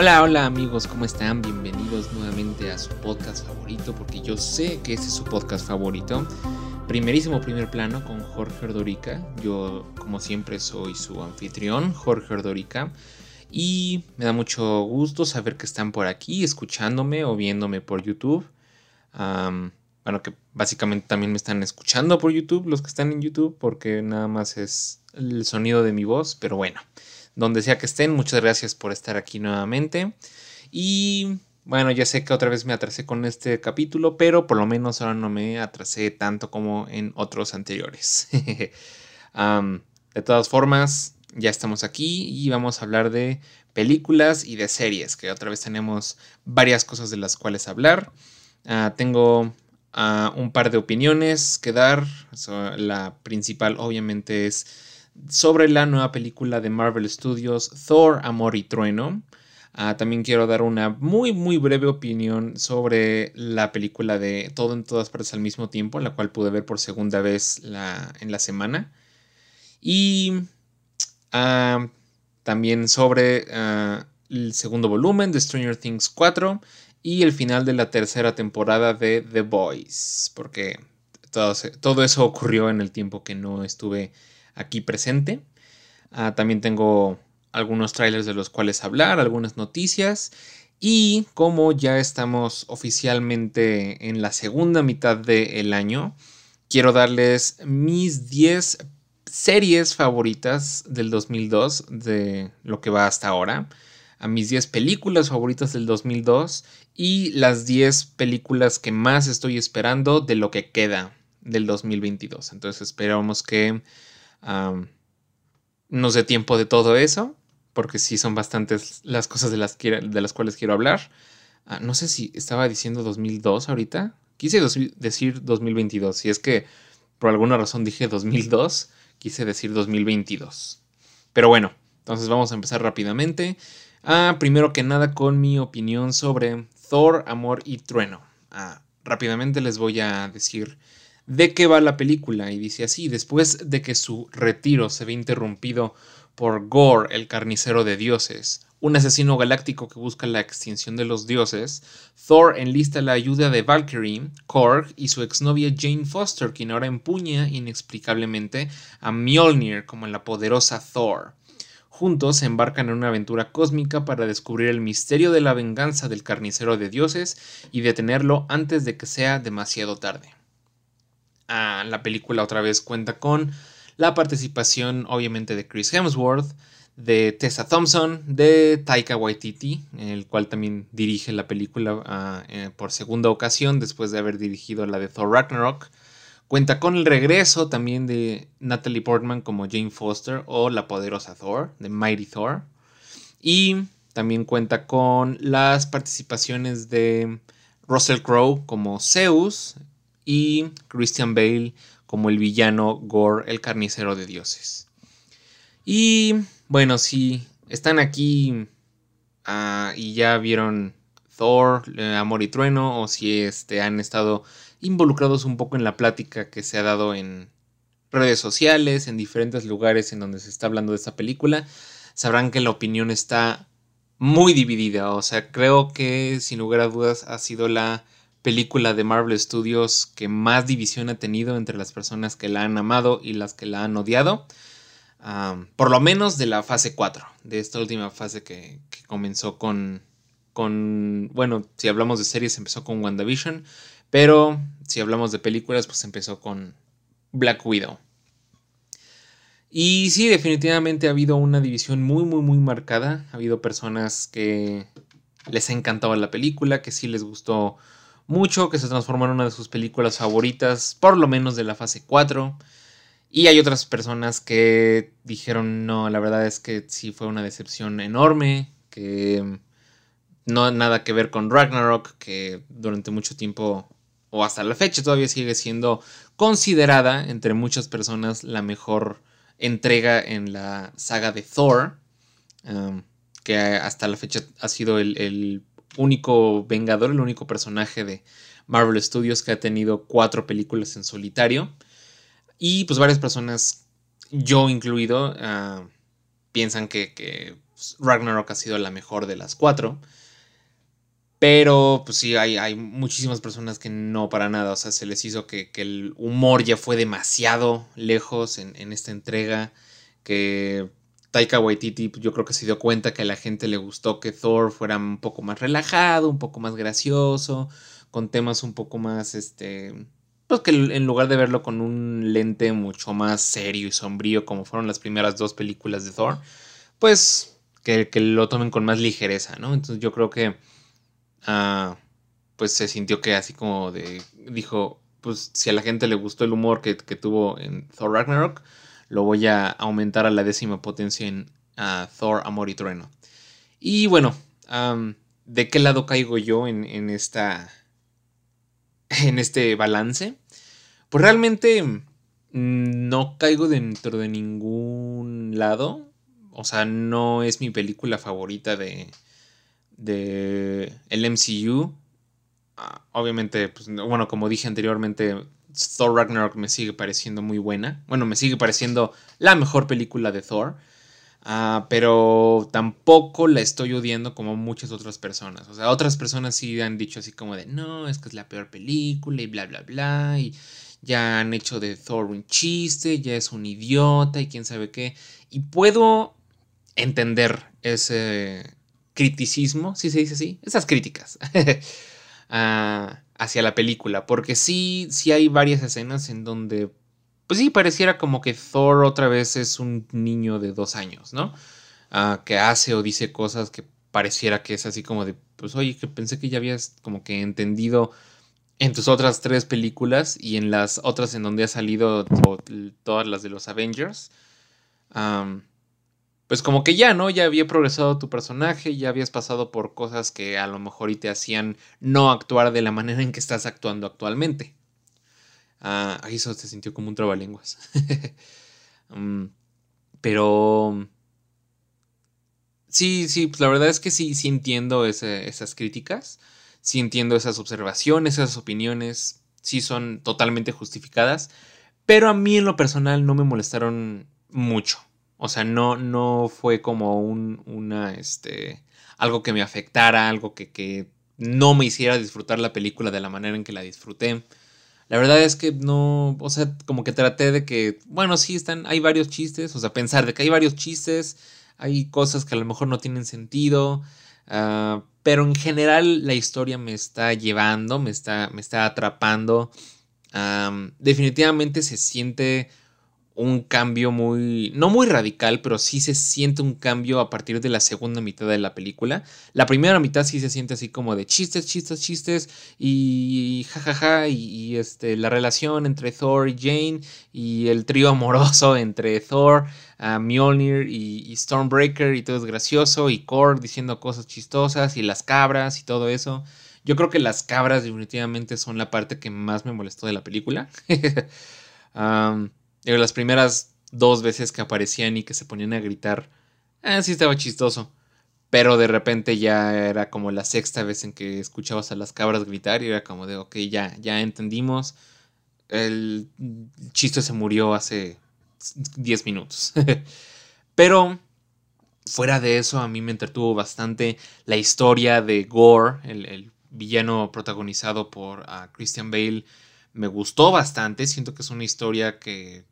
Hola, hola amigos, ¿cómo están? Bienvenidos nuevamente a su podcast favorito, porque yo sé que este es su podcast favorito. Primerísimo primer plano con Jorge Ordorica. Yo, como siempre, soy su anfitrión, Jorge Ordorica. Y me da mucho gusto saber que están por aquí, escuchándome o viéndome por YouTube. bueno, que básicamente también me están escuchando por YouTube, los que están en YouTube, porque nada más es el sonido de mi voz, pero bueno donde sea que estén. Muchas gracias por estar aquí nuevamente. Y bueno, ya sé que otra vez me atrasé con este capítulo, pero por lo menos ahora no me atrasé tanto como en otros anteriores. de todas formas, ya estamos aquí y vamos a hablar de películas y de series, que otra vez tenemos varias cosas de las cuales hablar. Ah, tengo ah, un par de opiniones que dar. la principal obviamente es sobre la nueva película de Marvel Studios, Thor, Amor y Trueno. Ah, también quiero dar una muy, muy breve opinión sobre la película de Todo en todas partes al mismo tiempo, la cual pude ver por segunda vez en la semana. Y ah, también sobre ah, el segundo volumen de Stranger Things 4 y el final de la tercera temporada de The Boys, porque todo, todo eso ocurrió en el tiempo que no estuve aquí presente. Ah, también tengo algunos trailers de los cuales hablar, algunas noticias. Y como ya estamos oficialmente en la segunda mitad del año, quiero darles mis 10 series favoritas del 2002, de lo que va hasta ahora, a mis 10 películas favoritas del 2002 y las 10 películas que más estoy esperando de lo que queda del 2022. Entonces esperamos que no sé tiempo de todo eso, porque sí son bastantes las cosas de las, de las cuales quiero hablar. Ah, no sé si estaba diciendo 2002 ahorita. Quise decir 2022. Si es que por alguna razón dije 2002, quise decir 2022. Pero bueno, entonces vamos a empezar rápidamente. Ah, primero que nada con mi opinión sobre Thor, Amor y Trueno. Ah, rápidamente les voy a decir de qué va la película y dice así, después de que su retiro se ve interrumpido por Gore, el carnicero de dioses, un asesino galáctico que busca la extinción de los dioses, Thor enlista la ayuda de Valkyrie, Korg y su exnovia Jane Foster, quien ahora empuña inexplicablemente a Mjolnir como la poderosa Thor. Juntos se embarcan en una aventura cósmica para descubrir el misterio de la venganza del carnicero de dioses y detenerlo antes de que sea demasiado tarde la película otra vez cuenta con la participación obviamente de Chris Hemsworth, de Tessa Thompson, de Taika Waititi, el cual también dirige la película ah, eh, por segunda ocasión después de haber dirigido la de Thor Ragnarok. Cuenta con el regreso también de Natalie Portman como Jane Foster o la poderosa Thor, de Mighty Thor. Y también cuenta con las participaciones de Russell Crowe como Zeus, y Christian Bale como el villano Gore, el carnicero de dioses. Y bueno, si están aquí ah, y ya vieron Thor, eh, Amor y Trueno, o si este, han estado involucrados un poco en la plática que se ha dado en redes sociales, en diferentes lugares en donde se está hablando de esta película, sabrán que la opinión está muy dividida. O sea, creo que sin lugar a dudas ha sido la película de Marvel Studios que más división ha tenido entre las personas que la han amado y las que la han odiado. por lo menos de la fase 4, de esta última fase que, comenzó con, con, bueno, si hablamos de series empezó con WandaVision, pero si hablamos de películas pues empezó con Black Widow. Y sí, definitivamente ha habido una división muy, muy, muy marcada. Ha habido personas que les ha encantado la película, que sí les gustó mucho, que se transformó en una de sus películas favoritas, por lo menos de la fase 4. Y hay otras personas que dijeron, no, la verdad es que sí fue una decepción enorme, que no nada que ver con Ragnarok, que durante mucho tiempo, o hasta la fecha, todavía sigue siendo considerada entre muchas personas la mejor entrega en la saga de Thor, que hasta la fecha ha sido el único Vengador, el único personaje de Marvel Studios que ha tenido cuatro películas en solitario. Y pues varias personas, yo incluido, ah, piensan que, Ragnarok ha sido la mejor de las cuatro. Pero, pues sí, hay, hay, muchísimas personas que no para nada. O sea, se les hizo que, el humor ya fue demasiado lejos en, en, esta entrega. Que Taika Waititi, pues, yo creo que se dio cuenta que a la gente le gustó que Thor fuera un poco más relajado, un poco más gracioso, con temas un poco más, este, pues que en lugar de verlo con un lente mucho más serio y sombrío como fueron las primeras dos películas de Thor, pues que, que lo tomen con más ligereza, ¿no? Entonces yo creo que Ah, pues se sintió que así como de, dijo, pues si a la gente le gustó el humor que, tuvo en Thor Ragnarok, lo voy a aumentar a la décima potencia en Thor Amor y Trueno. Y bueno, ¿de qué lado caigo yo en, en, esta, en este balance? Pues realmente mm, no caigo dentro de ningún lado. O sea, no es mi película favorita de, de el MCU. Ah, obviamente, pues, bueno, como dije anteriormente, Thor Ragnarok me sigue pareciendo muy buena. Bueno, me sigue pareciendo la mejor película de Thor. Ah, pero tampoco la estoy odiando como muchas otras personas. O sea, otras personas sí han dicho así como de, no, es que es la peor película y bla, bla, bla. Y ya han hecho de Thor un chiste, ya es un idiota y quién sabe qué. Y puedo entender ese, criticismo, si se dice así, esas críticas hacia la película, porque sí, sí hay varias escenas en donde, pues sí, pareciera como que Thor otra vez es un niño de dos años, ¿no? Ah, que hace o dice cosas que pareciera que es así como de, pues oye, que pensé que ya habías como que entendido en tus otras tres películas y en las otras en donde ha salido todas las de los Avengers pues como que ya, ¿no? Ya había progresado tu personaje, ya habías pasado por cosas que a lo mejor y te hacían no actuar de la manera en que estás actuando actualmente. Ah, eso se sintió como un trabalenguas. Mm, pero... Sí, sí, pues la verdad es que sí, sí entiendo esas críticas, sí entiendo esas observaciones, esas opiniones, sí son totalmente justificadas, pero a mí en lo personal no me molestaron mucho. O sea, no, no fue como un, una, este, algo que me afectara, algo que, que no me hiciera disfrutar la película de la manera en que la disfruté. La verdad es que no, o sea, como que traté de que, bueno, sí están, hay varios chistes, o sea, pensar de que hay varios chistes, hay cosas que a lo mejor no tienen sentido, uh, pero en general la historia me está llevando, me está, me está atrapando. Definitivamente se siente un cambio muy, no muy radical, pero sí se siente un cambio a partir de la segunda mitad de la película. La primera mitad sí se siente así como de chistes, chistes, chistes y jajaja y, este, la relación entre Thor y Jane y el trío amoroso entre Thor, uh, Mjolnir y, Stormbreaker y todo es gracioso y Korg diciendo cosas chistosas y las cabras y todo eso. Yo creo que las cabras definitivamente son la parte que más me molestó de la película. las primeras dos veces que aparecían y que se ponían a gritar, ah, sí estaba chistoso. Pero de repente ya era como la sexta vez en que escuchabas a las cabras gritar y era como de, ok, ya, ya entendimos. El chiste se murió hace 10 minutos. Pero fuera de eso, a mí me entretuvo bastante la historia de Gore, el, villano protagonizado por ah, Christian Bale me gustó bastante. Siento que es una historia que,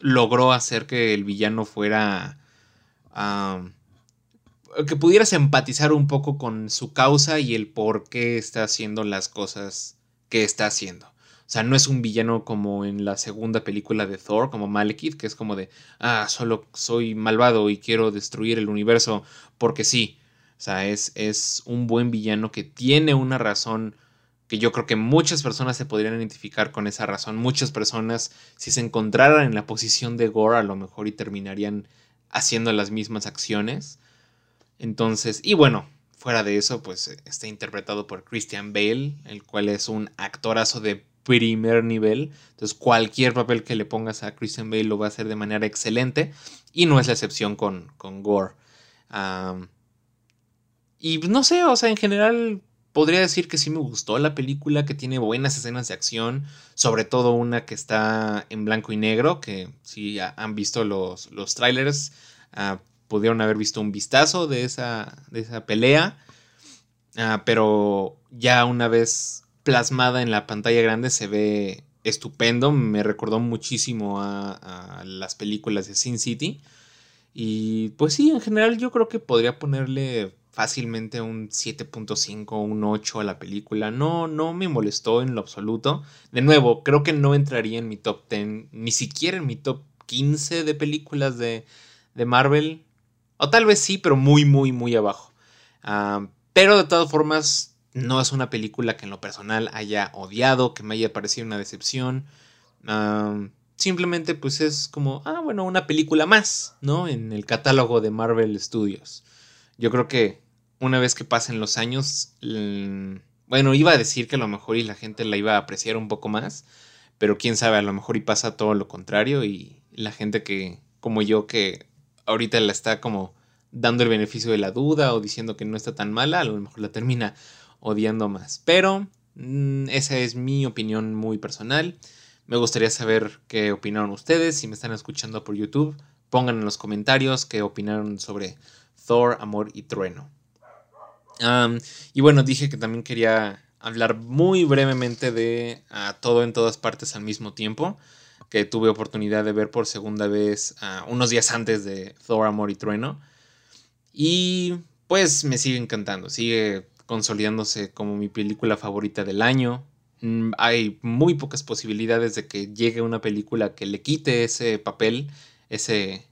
logró hacer que el villano fuera... que pudieras empatizar un poco con su causa y el por qué está haciendo las cosas que está haciendo. O sea, no es un villano como en la segunda película de Thor, como Malekith, que es como de, ah, solo soy malvado y quiero destruir el universo porque sí. O sea, es, es un buen villano que tiene una razón que yo creo que muchas personas se podrían identificar con esa razón. Muchas personas, si se encontraran en la posición de Gore, a lo mejor y terminarían haciendo las mismas acciones. Entonces, y bueno, fuera de eso, pues está interpretado por Christian Bale, el cual es un actorazo de primer nivel. Entonces, cualquier papel que le pongas a Christian Bale lo va a hacer de manera excelente. Y no es la excepción con, con Gore. y no sé, o sea, en general podría decir que sí me gustó la película, que tiene buenas escenas de acción, sobre todo una que está en blanco y negro, que si han visto los, los trailers, ah, pudieron haber visto un vistazo de esa, de esa pelea. Ah, pero ya una vez plasmada en la pantalla grande se ve estupendo. Me recordó muchísimo a, las películas de Sin City. Y pues sí, en general yo creo que podría ponerle fácilmente un 7.5 un 8 a la película. No, no me molestó en lo absoluto. De nuevo, creo que no entraría en mi top 10, ni siquiera en mi top 15 de películas de, de Marvel. O tal vez sí, pero muy, muy, muy abajo. Ah, pero de todas formas, no es una película que en lo personal haya odiado, que me haya parecido una decepción. simplemente pues es como, ah, bueno, una película más, ¿no? En el catálogo de Marvel Studios. Yo creo que una vez que pasen los años, bueno, iba a decir que a lo mejor y la gente la iba a apreciar un poco más, pero quién sabe, a lo mejor y pasa todo lo contrario y la gente que, como yo, que ahorita la está como dando el beneficio de la duda o diciendo que no está tan mala, a lo mejor la termina odiando más. Pero mm, esa es mi opinión muy personal. Me gustaría saber qué opinaron ustedes. Si me están escuchando por YouTube, pongan en los comentarios qué opinaron sobre Thor, Amor y Trueno. Y bueno, dije que también quería hablar muy brevemente de Todo en todas partes al mismo tiempo, que tuve oportunidad de ver por segunda vez unos días antes de Thor, Amor y Trueno. Y pues me sigue encantando, sigue consolidándose como mi película favorita del año. Mm, hay muy pocas posibilidades de que llegue una película que le quite ese papel, ese,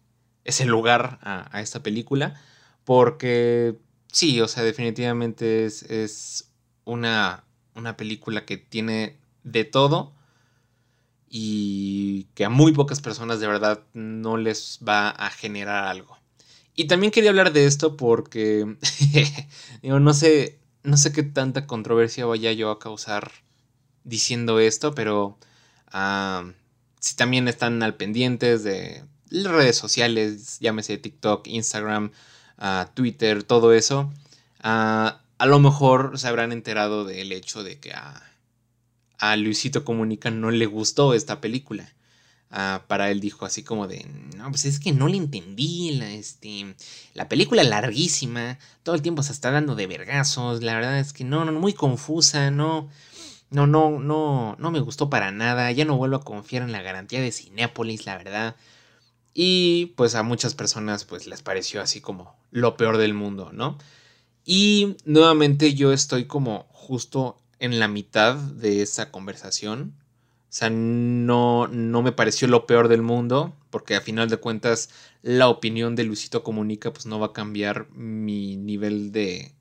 ese lugar a, esta película, porque sí, o sea, definitivamente es, es una, una película que tiene de todo y que a muy pocas personas de verdad no les va a generar algo. Y también quería hablar de esto porque, no sé, no sé qué tanta controversia vaya yo a causar diciendo esto, pero uh, si también están al pendientes de las redes sociales, llámese TikTok, Instagram, uh, Twitter, todo eso, uh, a lo mejor se habrán enterado del hecho de que a, a Luisito Comunica no le gustó esta película. Para él dijo así como de, no, pues es que no le entendí, la, este, la película larguísima, todo el tiempo se está dando de vergazos, la verdad es que no, no, muy confusa, no, no, no, no, no me gustó para nada, ya no vuelvo a confiar en la garantía de Cinépolis, la verdad. Y pues a muchas personas pues les pareció así como lo peor del mundo, ¿no? Y nuevamente yo estoy como justo en la mitad de esa conversación o sea, no, no me pareció lo peor del mundo, porque a final de cuentas la opinión de Luisito Comunica pues no va a cambiar mi nivel de,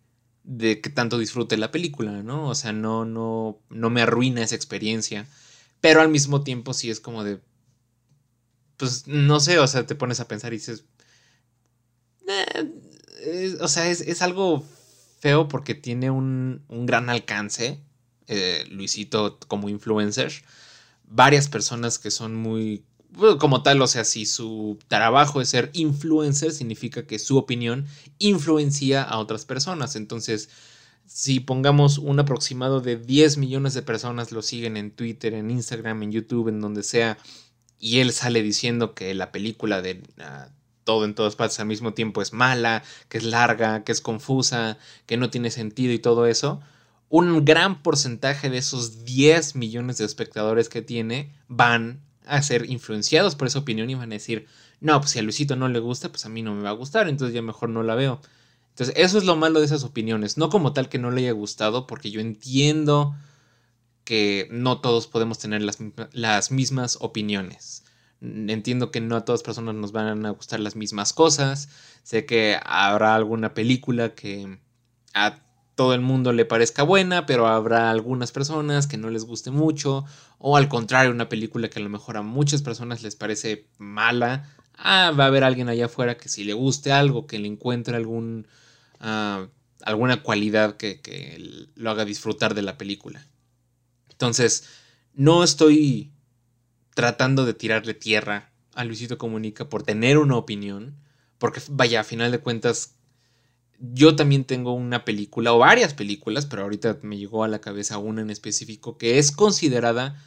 de que tanto disfrute la película, ¿no? O sea, no, no, no me arruina esa experiencia, pero al mismo tiempo sí es como de, pues no sé, o sea, te pones a pensar y dices, eh, o sea, es, algo feo porque tiene un, un gran alcance, eh, Luisito como influencer varias personas que son muy como tal, o sea, si su trabajo es ser influencer, significa que su opinión influencia a otras personas. Entonces, si pongamos un aproximado de 10 millones de personas lo siguen en Twitter, en Instagram, en YouTube, en donde sea, y él sale diciendo que la película de ah, todo en todas partes al mismo tiempo es mala, que es larga, que es confusa, que no tiene sentido y todo eso, un gran porcentaje de esos 10 millones de espectadores que tiene van a ser influenciados por esa opinión y van a decir, no, pues si a Luisito no le gusta, pues a mí no me va a gustar, entonces ya mejor no la veo. Entonces, eso es lo malo de esas opiniones, no como tal que no le haya gustado, porque yo entiendo que no todos podemos tener las, las mismas opiniones. Entiendo que no a todas personas nos van a gustar las mismas cosas. Sé que habrá alguna película que a todo el mundo le parezca buena, pero habrá algunas personas que no les guste mucho, o al contrario, una película que a lo mejor a muchas personas les parece mala, ah, va a haber alguien allá afuera que si le guste algo, que le encuentre algún, ah, alguna cualidad que, que lo haga disfrutar de la película. Entonces, no estoy tratando de tirarle tierra a Luisito Comunica por tener una opinión, porque vaya, a final de cuentas, yo también tengo una película o varias películas, pero ahorita me llegó a la cabeza una en específico que es considerada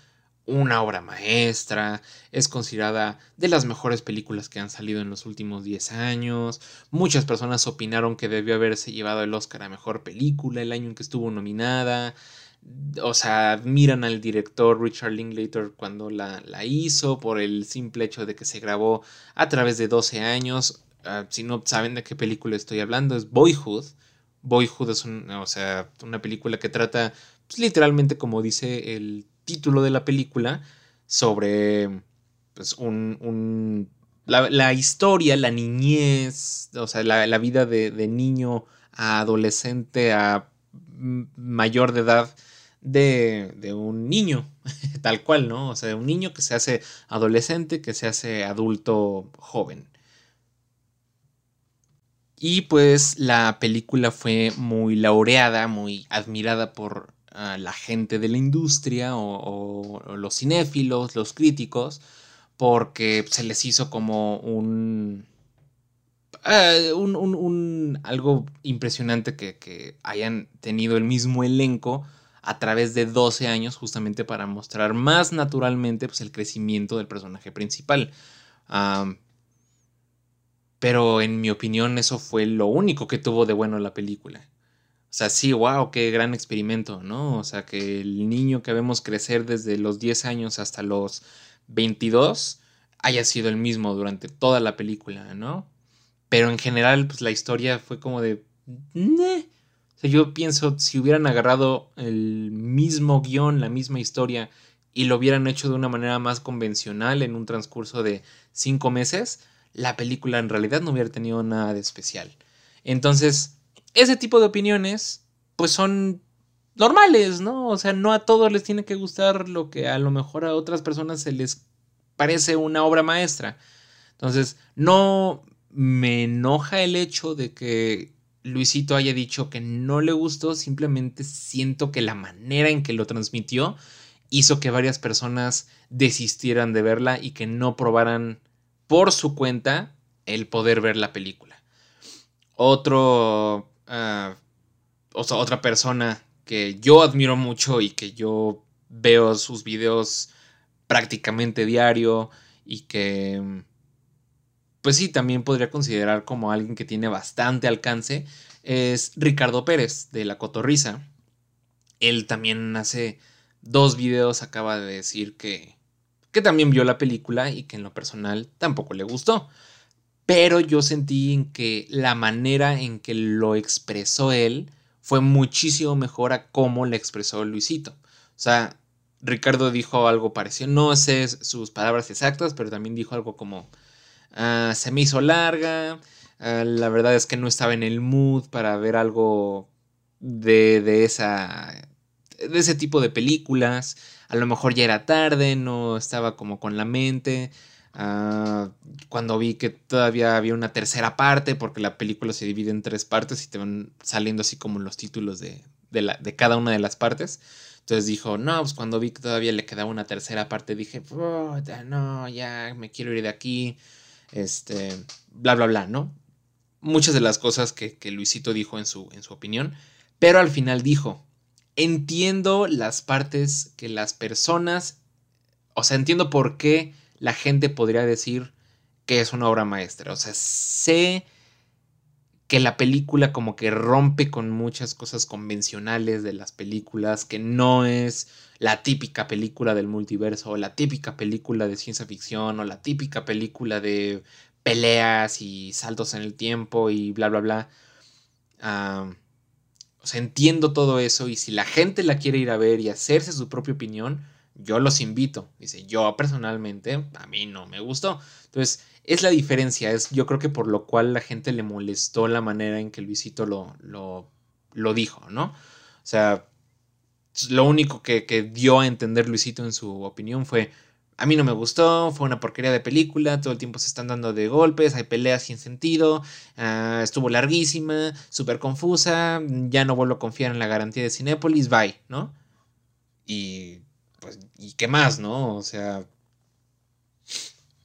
una obra maestra, es considerada de las mejores películas que han salido en los últimos 10 años. Muchas personas opinaron que debió haberse llevado el Oscar a Mejor Película el año en que estuvo nominada. O sea, admiran al director Richard Linklater cuando la, la hizo por el simple hecho de que se grabó a través de 12 años. Ah, si no saben de qué película estoy hablando, es Boyhood. Boyhood es o sea, una película que trata pues, literalmente como dice el título de la película sobre pues, un, la, historia, la niñez, o sea, la, vida de, niño a adolescente a mayor de edad de, de, un niño, tal cual, ¿no? O sea, un niño que se hace adolescente, que se hace adulto joven. Y pues la película fue muy laureada, muy admirada por la gente de la industria o, los cinéfilos, los críticos, porque se les hizo como un, eh, un, algo impresionante que, hayan tenido el mismo elenco a través de 12 años justamente para mostrar más naturalmente pues, el crecimiento del personaje principal. pero en mi opinión eso fue lo único que tuvo de bueno la película. O sea, sí, wow, qué gran experimento, ¿no? O sea, que el niño que vemos crecer desde los 10 años hasta los 22 haya sido el mismo durante toda la película, ¿no? Pero en general, pues la historia fue como de... O sea, yo pienso, si hubieran agarrado el mismo guion, la misma historia, y lo hubieran hecho de una manera más convencional en un transcurso de cinco meses, la película en realidad no hubiera tenido nada de especial. Entonces, ese tipo de opiniones, pues son normales, ¿no? O sea, no a todos les tiene que gustar lo que a lo mejor a otras personas se les parece una obra maestra. Entonces, no me enoja el hecho de que Luisito haya dicho que no le gustó, simplemente siento que la manera en que lo transmitió hizo que varias personas desistieran de verla y que no probaran por su cuenta el poder ver la película. Otro uh, otra persona que yo admiro mucho y que yo veo sus videos prácticamente diario y que pues sí, también podría considerar como alguien que tiene bastante alcance, es Ricardo Pérez de La Cotorrisa. Él también hace dos videos acaba de decir que, que también vio la película y que en lo personal tampoco le gustó pero yo sentí en que la manera en que lo expresó él fue muchísimo mejor a cómo le expresó Luisito. O sea, Ricardo dijo algo parecido, no sé sus palabras exactas, pero también dijo algo como, ah, se me hizo larga, ah, la verdad es que no estaba en el mood para ver algo de, de, esa, de ese tipo de películas, a lo mejor ya era tarde, no estaba como con la mente, Ah, cuando vi que todavía había una tercera parte, porque la película se divide en tres partes y te van saliendo así como los títulos de, la, de cada una de las partes. Entonces dijo, no, pues cuando vi que todavía le quedaba una tercera parte, dije, no, ya me quiero ir de aquí, este, bla, bla, bla, ¿no? Muchas de las cosas que, que Luisito dijo en su, en su opinión, pero al final dijo, entiendo las partes que las personas, o sea, entiendo por qué la gente podría decir que es una obra maestra. O sea, sé que la película como que rompe con muchas cosas convencionales de las películas, que no es la típica película del multiverso, o la típica película de ciencia ficción, o la típica película de peleas y saltos en el tiempo y bla, bla, bla. o sea, entiendo todo eso y si la gente la quiere ir a ver y hacerse su propia opinión, yo los invito. Dice, yo personalmente, a mí no me gustó. Entonces, es la diferencia. Es, yo creo que por lo cual la gente le molestó la manera en que Luisito lo, lo, lo dijo, ¿no? O sea, lo único que, dio a entender Luisito en su opinión fue, a mí no me gustó, fue una porquería de película, todo el tiempo se están dando de golpes, hay peleas sin sentido, ah, estuvo larguísima, súper confusa, ya no vuelvo a confiar en la garantía de Cinépolis, bye, ¿no? Y pues, ¿y qué más, no? O sea...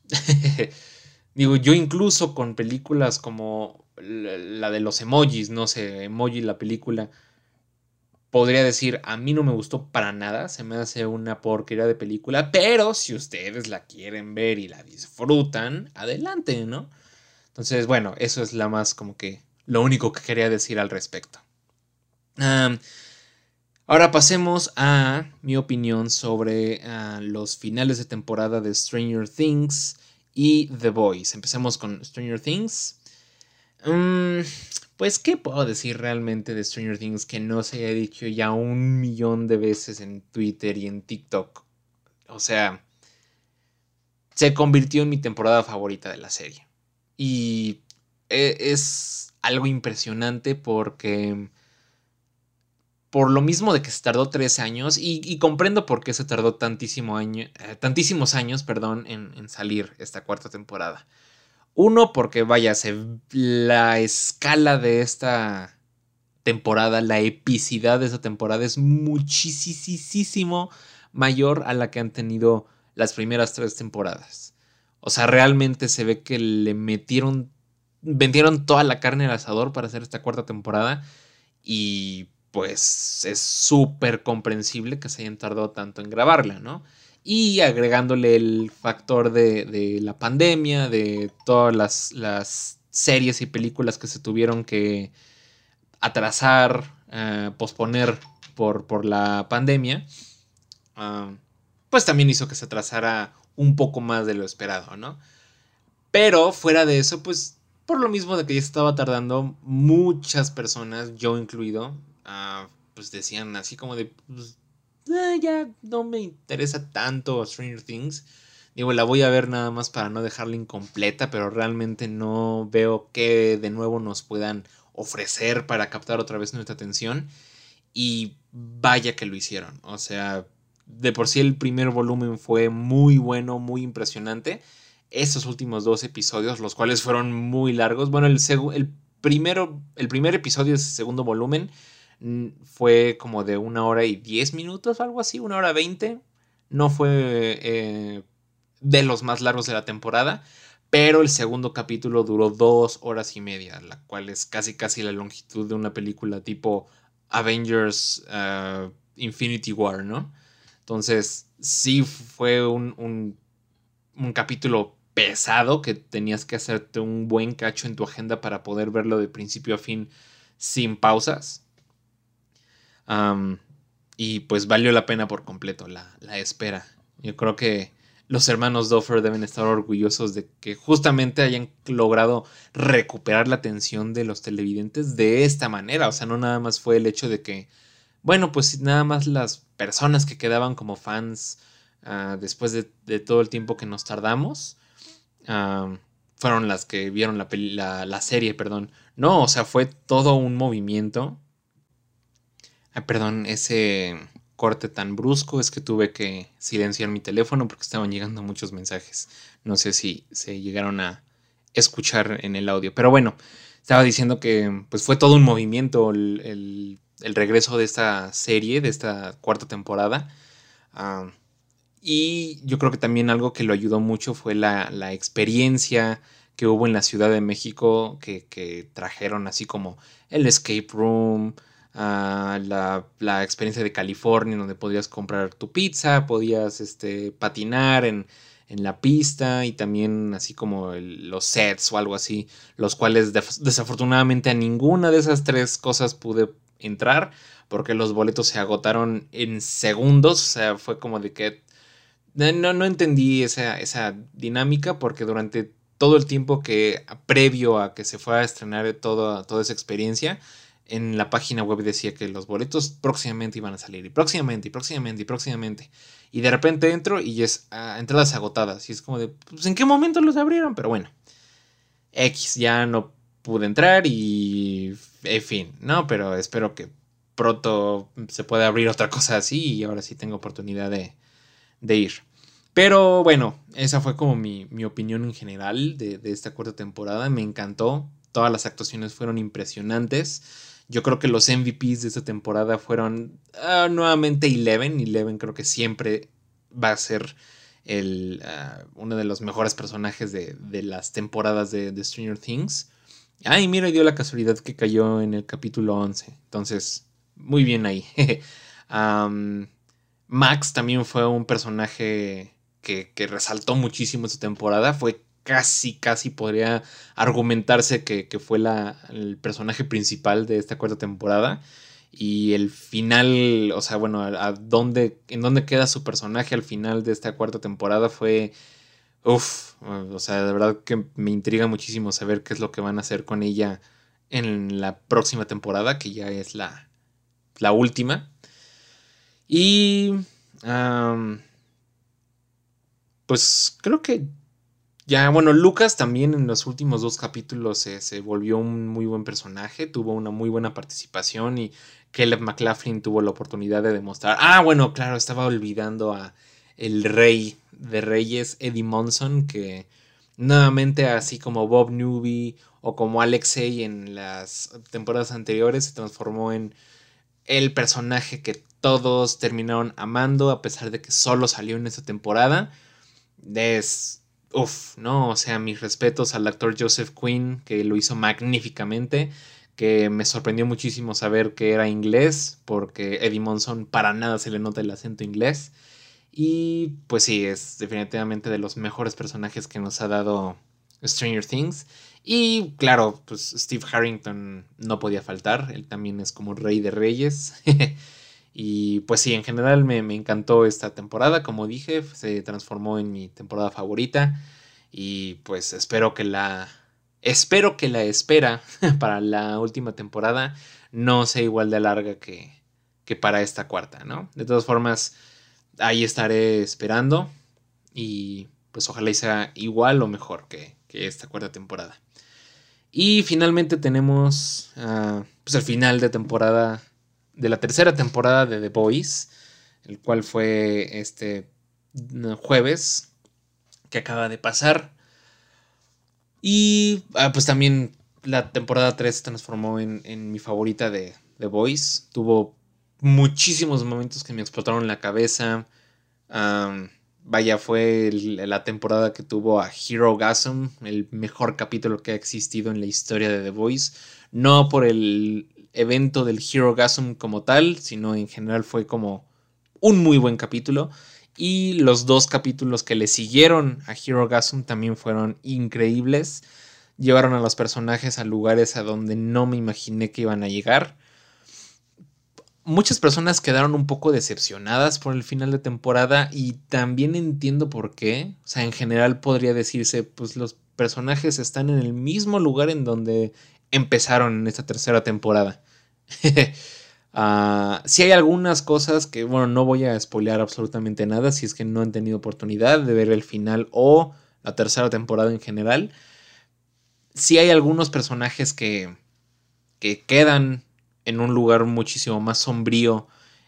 Digo, yo incluso con películas como la de los emojis, no sé, emoji la película, podría decir, a mí no me gustó para nada, se me hace una porquería de película, pero si ustedes la quieren ver y la disfrutan, adelante, ¿no? Entonces, bueno, eso es la más como que lo único que quería decir al respecto. ahora pasemos a mi opinión sobre ah, los finales de temporada de Stranger Things y The Boys. Empecemos con Stranger Things. Mm, pues, ¿qué puedo decir realmente de Stranger Things que no se haya dicho ya un millón de veces en Twitter y en TikTok? O sea, se convirtió en mi temporada favorita de la serie. Y e, es algo impresionante porque por lo mismo de que se tardó tres años, y, comprendo por qué se tardó tantísimo año, eh, tantísimos años perdón, en, salir esta cuarta temporada. Uno, porque vaya, la escala de esta temporada, la epicidad de esta temporada es muchísimo mayor a la que han tenido las primeras tres temporadas. O sea, realmente se ve que le metieron, vendieron toda la carne al asador para hacer esta cuarta temporada y pues es súper comprensible que se hayan tardado tanto en grabarla, ¿no? Y agregándole el factor de, la pandemia, de todas las, series y películas que se tuvieron que atrasar, eh, posponer por, la pandemia, ah, pues también hizo que se atrasara un poco más de lo esperado, ¿no? Pero fuera de eso, pues por lo mismo de que ya estaba tardando, muchas personas, yo incluido, Ah, pues decían así como de, pues, eh, ya no me interesa tanto Stranger Things. Digo, la voy a ver nada más para no dejarla incompleta, pero realmente no veo qué de nuevo nos puedan ofrecer para captar otra vez nuestra atención. Y vaya que lo hicieron. O sea, de por sí el primer volumen fue muy bueno, muy impresionante. Esos últimos dos episodios, los cuales fueron muy largos. Bueno, el, el, primero, el primer episodio de ese segundo volumen fue como de una hora y diez minutos, algo así, una hora veinte. No fue eh, de los más largos de la temporada, pero el segundo capítulo duró dos horas y media, la cual es casi casi la longitud de una película tipo Avengers uh, Infinity War, ¿no? Entonces, sí fue un, un capítulo pesado que tenías que hacerte un buen cacho en tu agenda para poder verlo de principio a fin sin pausas y pues valió la pena por completo la, espera. Yo creo que los hermanos Doffer deben estar orgullosos de que justamente hayan logrado recuperar la atención de los televidentes de esta manera. O sea, no nada más fue el hecho de que, bueno, pues nada más las personas que quedaban como fans ah, después de, todo el tiempo que nos tardamos, fueron las que vieron la, la, la serie, perdón. No, o sea, fue todo un movimiento Ah, perdón, ese corte tan brusco es que tuve que silenciar mi teléfono porque estaban llegando muchos mensajes. No sé si se llegaron a escuchar en el audio. Pero bueno, estaba diciendo que pues fue todo un movimiento el, regreso de esta serie, de esta cuarta temporada. Ah, y yo creo que también algo que lo ayudó mucho fue la, experiencia que hubo en la Ciudad de México, que, que trajeron así como el escape room, la, experiencia de California, donde podías comprar tu pizza, podías este, patinar en, la pista y también así como los sets o algo así, los cuales desafortunadamente a ninguna de esas tres cosas pude entrar porque los boletos se agotaron en segundos, o sea, fue como de que no, no entendí esa, esa dinámica porque durante todo el tiempo que previo a que se fuera a estrenar toda, toda esa experiencia, en la página web decía que los boletos próximamente iban a salir, y próximamente, y próximamente, y próximamente. Y de repente entro y es ah, entradas agotadas. Y es como de, pues, ¿en qué momento los abrieron? Pero bueno, X, ya no pude entrar y, en fin, ¿no? Pero espero que pronto se pueda abrir otra cosa así y ahora sí tengo oportunidad de, de ir. Pero bueno, esa fue como mi, mi opinión en general de, de esta cuarta temporada. Me encantó. Todas las actuaciones fueron impresionantes. Yo creo que los MVPs de esta temporada fueron ah, nuevamente Eleven. Eleven creo que siempre va a ser el, ah, uno de los mejores personajes de, las temporadas de, de, Stranger Things. Ay, mira, dio la casualidad que cayó en el capítulo 11. Entonces, muy bien ahí. Max también fue un personaje que, resaltó muchísimo esta temporada. Fue casi, casi podría argumentarse que, fue la, el personaje principal de esta cuarta temporada. Y el final, o sea, bueno, a, dónde, en dónde queda su personaje al final de esta cuarta temporada fue, uff, o sea, de verdad que me intriga muchísimo saber qué es lo que van a hacer con ella en la próxima temporada, que ya es la, la última. Y... pues creo que ya, bueno, Lucas también en los últimos dos capítulos se, volvió un muy buen personaje, tuvo una muy buena participación y Caleb McLaughlin tuvo la oportunidad de demostrar. Ah, bueno, claro, estaba olvidando a el rey de reyes, Eddie Monson, que nuevamente, así como Bob Newby o como Alexei en las temporadas anteriores, se transformó en el personaje que todos terminaron amando, a pesar de que solo salió en esta temporada. Es Uf, no, o sea, mis respetos al actor Joseph Quinn, que lo hizo magníficamente, que me sorprendió muchísimo saber que era inglés, porque Eddie Monson para nada se le nota el acento inglés. Y pues sí, es definitivamente de los mejores personajes que nos ha dado Stranger Things. Y claro, pues Steve Harrington no podía faltar, él también es como rey de reyes. Y pues sí, en general me, encantó esta temporada, como dije, se transformó en mi temporada favorita y pues espero que la espero que la espera para la última temporada no sea igual de larga que, que para esta cuarta, ¿no? De todas formas, ahí estaré esperando y pues ojalá sea igual o mejor que, esta cuarta temporada. Y finalmente tenemos uh, pues el final de temporada de la tercera temporada de The Boys, el cual fue este jueves que acaba de pasar. Y ah, pues también la temporada 3 se transformó en, mi favorita de The Boys. Tuvo muchísimos momentos que me explotaron la cabeza. vaya, fue la temporada que tuvo a Hero Gasm, el mejor capítulo que ha existido en la historia de The Boys. No por el evento del Hero Gasm como tal, sino en general fue como un muy buen capítulo. Y los dos capítulos que le siguieron a Hero Gasm también fueron increíbles. Llevaron a los personajes a lugares a donde no me imaginé que iban a llegar. Muchas personas quedaron un poco decepcionadas por el final de temporada y también entiendo por qué. O sea, en general podría decirse, pues los personajes están en el mismo lugar en donde empezaron en esta tercera temporada. si hay algunas cosas que, bueno, no voy a spoilear absolutamente nada si es que no han tenido oportunidad de ver el final o la tercera temporada en general. Si hay algunos personajes que, que quedan en un lugar muchísimo más sombrío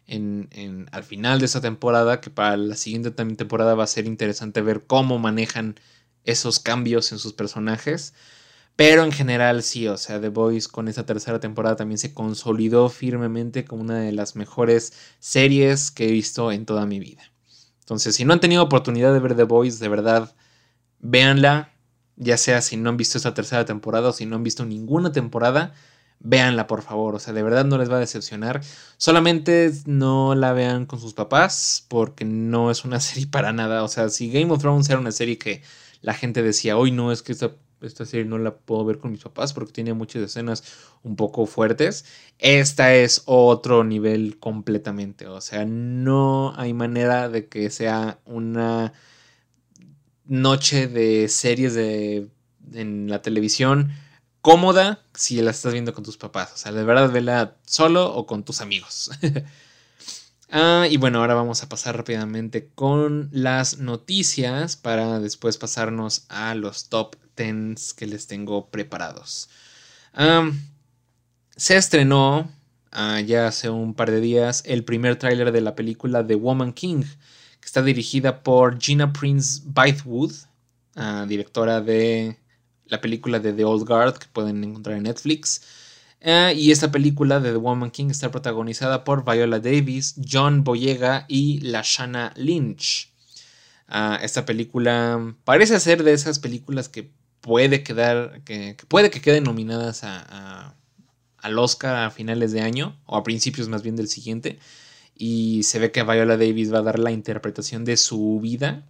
en, al final de esta temporada, que para la siguiente temporada va a ser interesante ver cómo manejan esos cambios en sus personajes. Pero en general sí, o sea, The Boys con esta tercera temporada también se consolidó firmemente como una de las mejores series que he visto en toda mi vida. Entonces, si no han tenido oportunidad de ver The Boys, de verdad, véanla. Ya sea si no han visto esta tercera temporada o si no han visto ninguna temporada, véanla por favor. O sea, de verdad no les va a decepcionar. Solamente no la vean con sus papás porque no es una serie para nada. O sea, si Game of Thrones era una serie que la gente decía, hoy no, es que esta esta serie no la puedo ver con mis papás porque tiene muchas escenas un poco fuertes. Esta es otro nivel completamente. O sea, no hay manera de que sea una noche de series de, en la televisión cómoda si la estás viendo con tus papás. O sea, de verdad, vela solo o con tus amigos. Ah, y bueno, ahora vamos a pasar rápidamente con las noticias para después pasarnos a los top que les tengo preparados. se estrenó ah, ya hace un par de días el primer tráiler de la película The Woman King, que está dirigida por Gina Prince Bythewood, ah, directora de la película de The Old Guard que pueden encontrar en Netflix. Ah, y esta película de The Woman King está protagonizada por Viola Davis, John Boyega y Lashana Lynch. esta película parece ser de esas películas que puede quedar, que, puede que queden nominadas a, al Oscar a finales de año, o a principios más bien del siguiente, y se ve que Viola Davis va a dar la interpretación de su vida.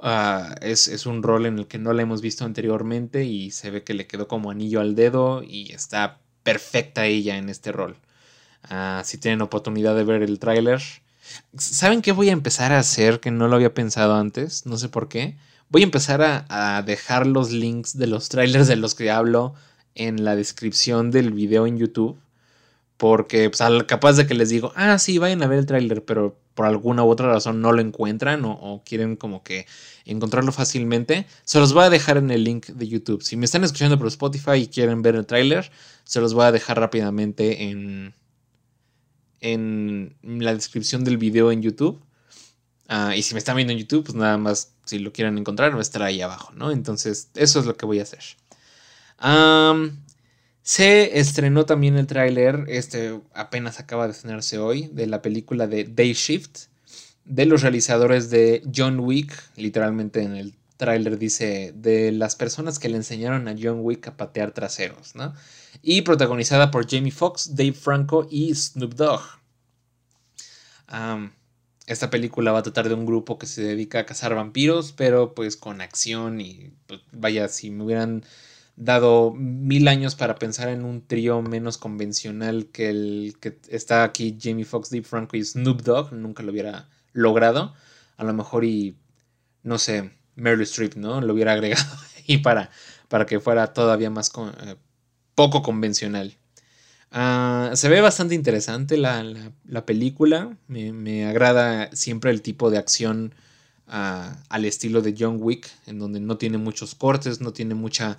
Ah, es, un rol en el que no la hemos visto anteriormente y se ve que le quedó como anillo al dedo y está perfecta ella en este rol. Ah, si tienen oportunidad de ver el tráiler, ¿saben qué voy a empezar a hacer que no lo había pensado antes? No sé por qué. Voy a empezar a, dejar los links de los trailers de los que hablo en la descripción del video en YouTube. Porque, pues, capaz de que les digo, ah, sí, vayan a ver el tráiler, pero por alguna u otra razón no lo encuentran o, quieren como que encontrarlo fácilmente, se los voy a dejar en el link de YouTube. Si me están escuchando por Spotify y quieren ver el tráiler, se los voy a dejar rápidamente en, en la descripción del video en YouTube. Ah, y si me están viendo en YouTube, pues nada más, si lo quieren encontrar, va a estar ahí abajo, ¿no? Entonces, eso es lo que voy a hacer se estrenó también el tráiler, este apenas acaba de estrenarse hoy, de la película de Day Shift, de los realizadores de John Wick, literalmente en el tráiler dice, de las personas que le enseñaron a John Wick a patear traseros, ¿no? Y protagonizada por Jamie Foxx, Dave Franco y Snoop Dogg. Esta película va a tratar de un grupo que se dedica a cazar vampiros, pero pues con acción y pues, vaya, si me hubieran dado mil años para pensar en un trío menos convencional que el que está aquí Jamie Foxx, Deep Franco y Snoop Dogg, nunca lo hubiera logrado. A lo mejor y, no sé, Meryl Streep, ¿no? Lo hubiera agregado y para, para que fuera todavía más eh, poco convencional. Ah, se ve bastante interesante la, película. Me, agrada siempre el tipo de acción ah, al estilo de John Wick, en donde no tiene muchos cortes, no tiene mucha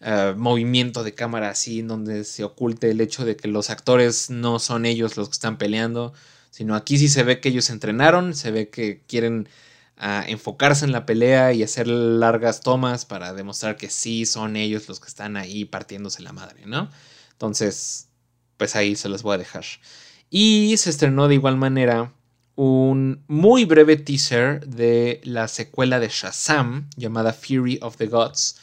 eh, movimiento de cámara así, en donde se oculte el hecho de que los actores no son ellos los que están peleando, sino aquí sí se ve que ellos entrenaron, se ve que quieren enfocarse en la pelea y hacer largas tomas para demostrar que sí son ellos los que están ahí partiéndose la madre, ¿no? Entonces, pues ahí se los voy a dejar. Y se estrenó de igual manera un muy breve teaser de la secuela de Shazam llamada Fury of the Gods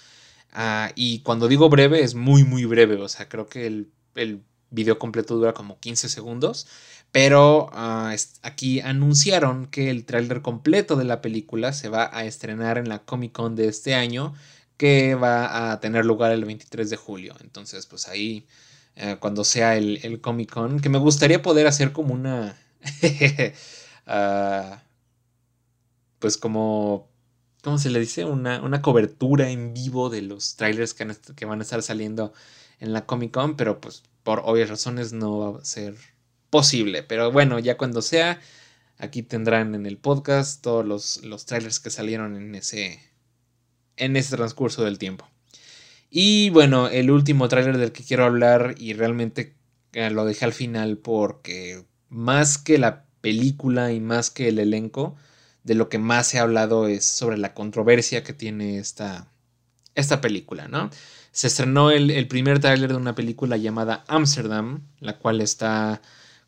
Ah, y cuando digo breve, es muy, muy breve. O sea, creo que el, el video completo dura como 15 segundos. Pero ah, aquí anunciaron que el tráiler completo de la película se va a estrenar en la Comic Con de este año, que va a tener lugar el 23 de julio. Entonces, pues ahí, eh, cuando sea el, el, Comic Con, que me gustaría poder hacer como una... Ah, pues como ¿cómo se le dice? Una, cobertura en vivo de los trailers que, que, van a estar saliendo en la Comic Con, pero pues por obvias razones no va a ser posible. Pero bueno, ya cuando sea, aquí tendrán en el podcast todos los, los trailers que salieron en ese, en ese transcurso del tiempo. Y bueno, el último trailer del que quiero hablar y realmente eh, lo dejé al final porque más que la película y más que el elenco, de lo que más se ha hablado es sobre la controversia que tiene esta, esta película, ¿no? Se estrenó el, primer tráiler de una película llamada Amsterdam, la cual está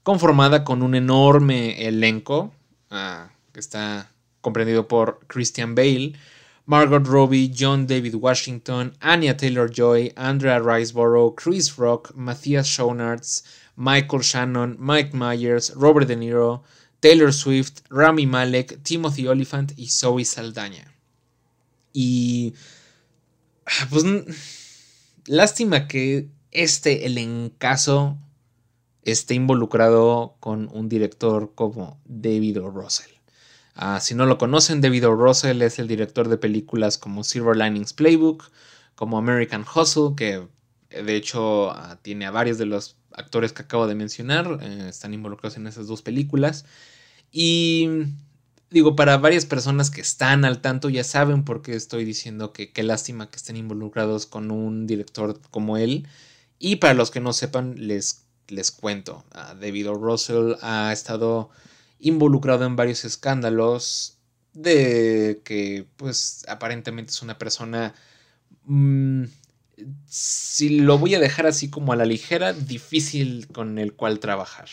conformada con un enorme elenco, ah, que está comprendido por Christian Bale, Margot Robbie, John David Washington, Anya Taylor-Joy, Andrea Riceborough, Chris Rock, Matthias Schoenaerts, Michael Shannon, Mike Myers, Robert De Niro, Taylor Swift, Rami Malek, Timothy Oliphant y Zoe Saldaña. Y. Ah, pues. Lástima que este, el encaso, esté involucrado con un director como David O. Russell. Ah, si no lo conocen, David O. Es el director de películas como Silver Linings Playbook, como American Hustle, que de hecho ah, tiene a varios de los actores que acabo de mencionar, eh, están involucrados en esas dos películas. Y digo, para varias personas que están al tanto ya saben por qué estoy diciendo que qué lástima que estén involucrados con un director como él. Y para los que no sepan, les, les cuento. Uh, David o. Ha estado involucrado en varios escándalos de que pues aparentemente es una persona... Mm, si lo voy a dejar así como a la ligera, difícil con el cual trabajar.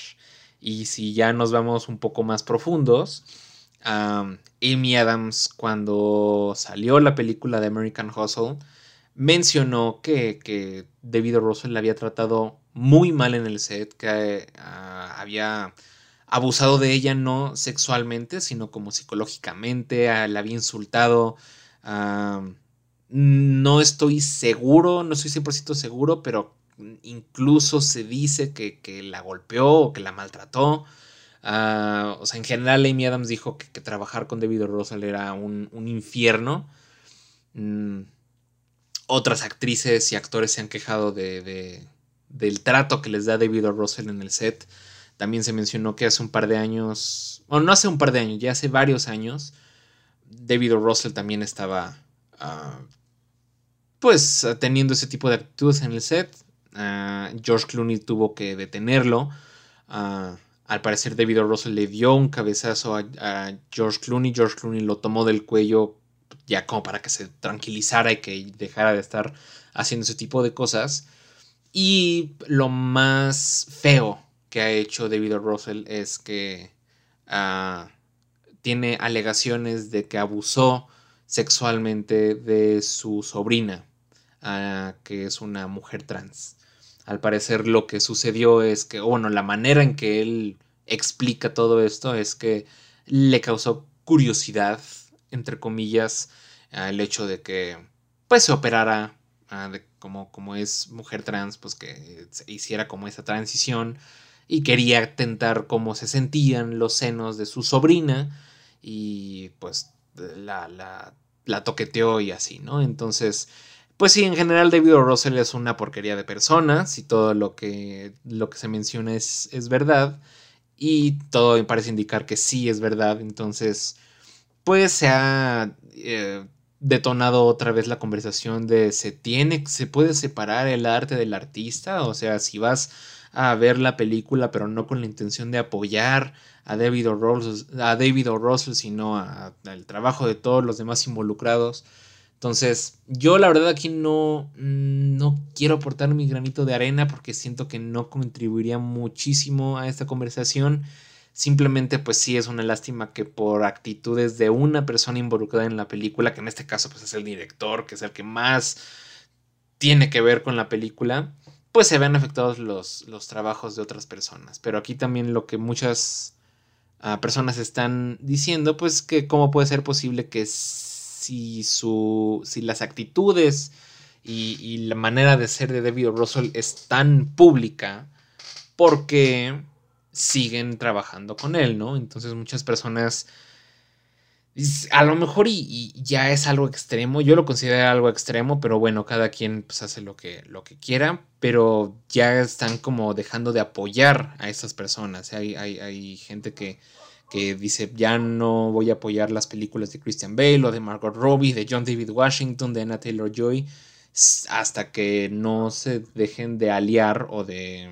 Y si ya nos vamos un poco más profundos, Amy Adams cuando salió la película de American Hustle mencionó que, que David Russell le había tratado muy mal en el set, que ah, había abusado de ella no sexualmente, sino como psicológicamente, ah, la había insultado. Ah, no estoy seguro, no estoy 100% seguro, pero incluso se dice que, la golpeó o que la maltrató. o sea, en general Amy Adams dijo que, trabajar con David Russell era un, infierno. Mm, otras actrices y actores se han quejado de, del trato que les da David. Russell en el set. También se mencionó que hace un par de años, o no hace un par de años, ya hace varios años, David o. Russell también estaba, ah, pues, teniendo ese tipo de actitudes en el set. Ah, George Clooney tuvo que detenerlo. Ah, al parecer David o. Russell le dio un cabezazo a, a George Clooney. George Clooney lo tomó del cuello ya como para que se tranquilizara y que dejara de estar haciendo ese tipo de cosas. Y lo más feo que ha hecho David Russell es que ah, tiene alegaciones de que abusó sexualmente de su sobrina, ah, que es una mujer trans. Al parecer lo que sucedió es que, bueno, la manera en que él explica todo esto es que le causó curiosidad, entre comillas, el hecho de que pues se operara ah, como, como es mujer trans, pues que se hiciera como esa transición y quería tentar cómo se sentían los senos de su sobrina y pues la, la, la toqueteó y así, ¿no? Entonces, pues sí, en general David Russell es una porquería de persona, si todo lo que, lo que se menciona es, es verdad y todo me parece indicar que sí es verdad, entonces pues se ha eh, detonado otra vez la conversación de se tiene, se puede separar el arte del artista, o sea, si vas a ver la película pero no con la intención de apoyar a David o. A David sino al trabajo de todos los demás involucrados. Entonces, yo la verdad aquí no, no quiero aportar mi granito de arena porque siento que no contribuiría muchísimo a esta conversación. Simplemente pues sí es una lástima que por actitudes de una persona involucrada en la película, que en este caso pues es el director, que es el que más tiene que ver con la película, pues se vean afectados los, los trabajos de otras personas. Pero aquí también lo que muchas ah, personas están diciendo, pues que cómo puede ser posible que si, su, si las actitudes y, y la manera de ser de David Russell es tan pública, porque siguen trabajando con él, ¿no? Entonces muchas personas, a lo mejor y, ya es algo extremo, yo lo considero algo extremo, pero bueno, cada quien pues hace lo que, lo que quiera, pero ya están como dejando de apoyar a estas personas. Hay, hay, gente que, que dice, ya no voy a apoyar las películas de Christian Bale o de Margot Robbie, de John David Washington, de Anna Taylor Joy, hasta que no se dejen de aliar o de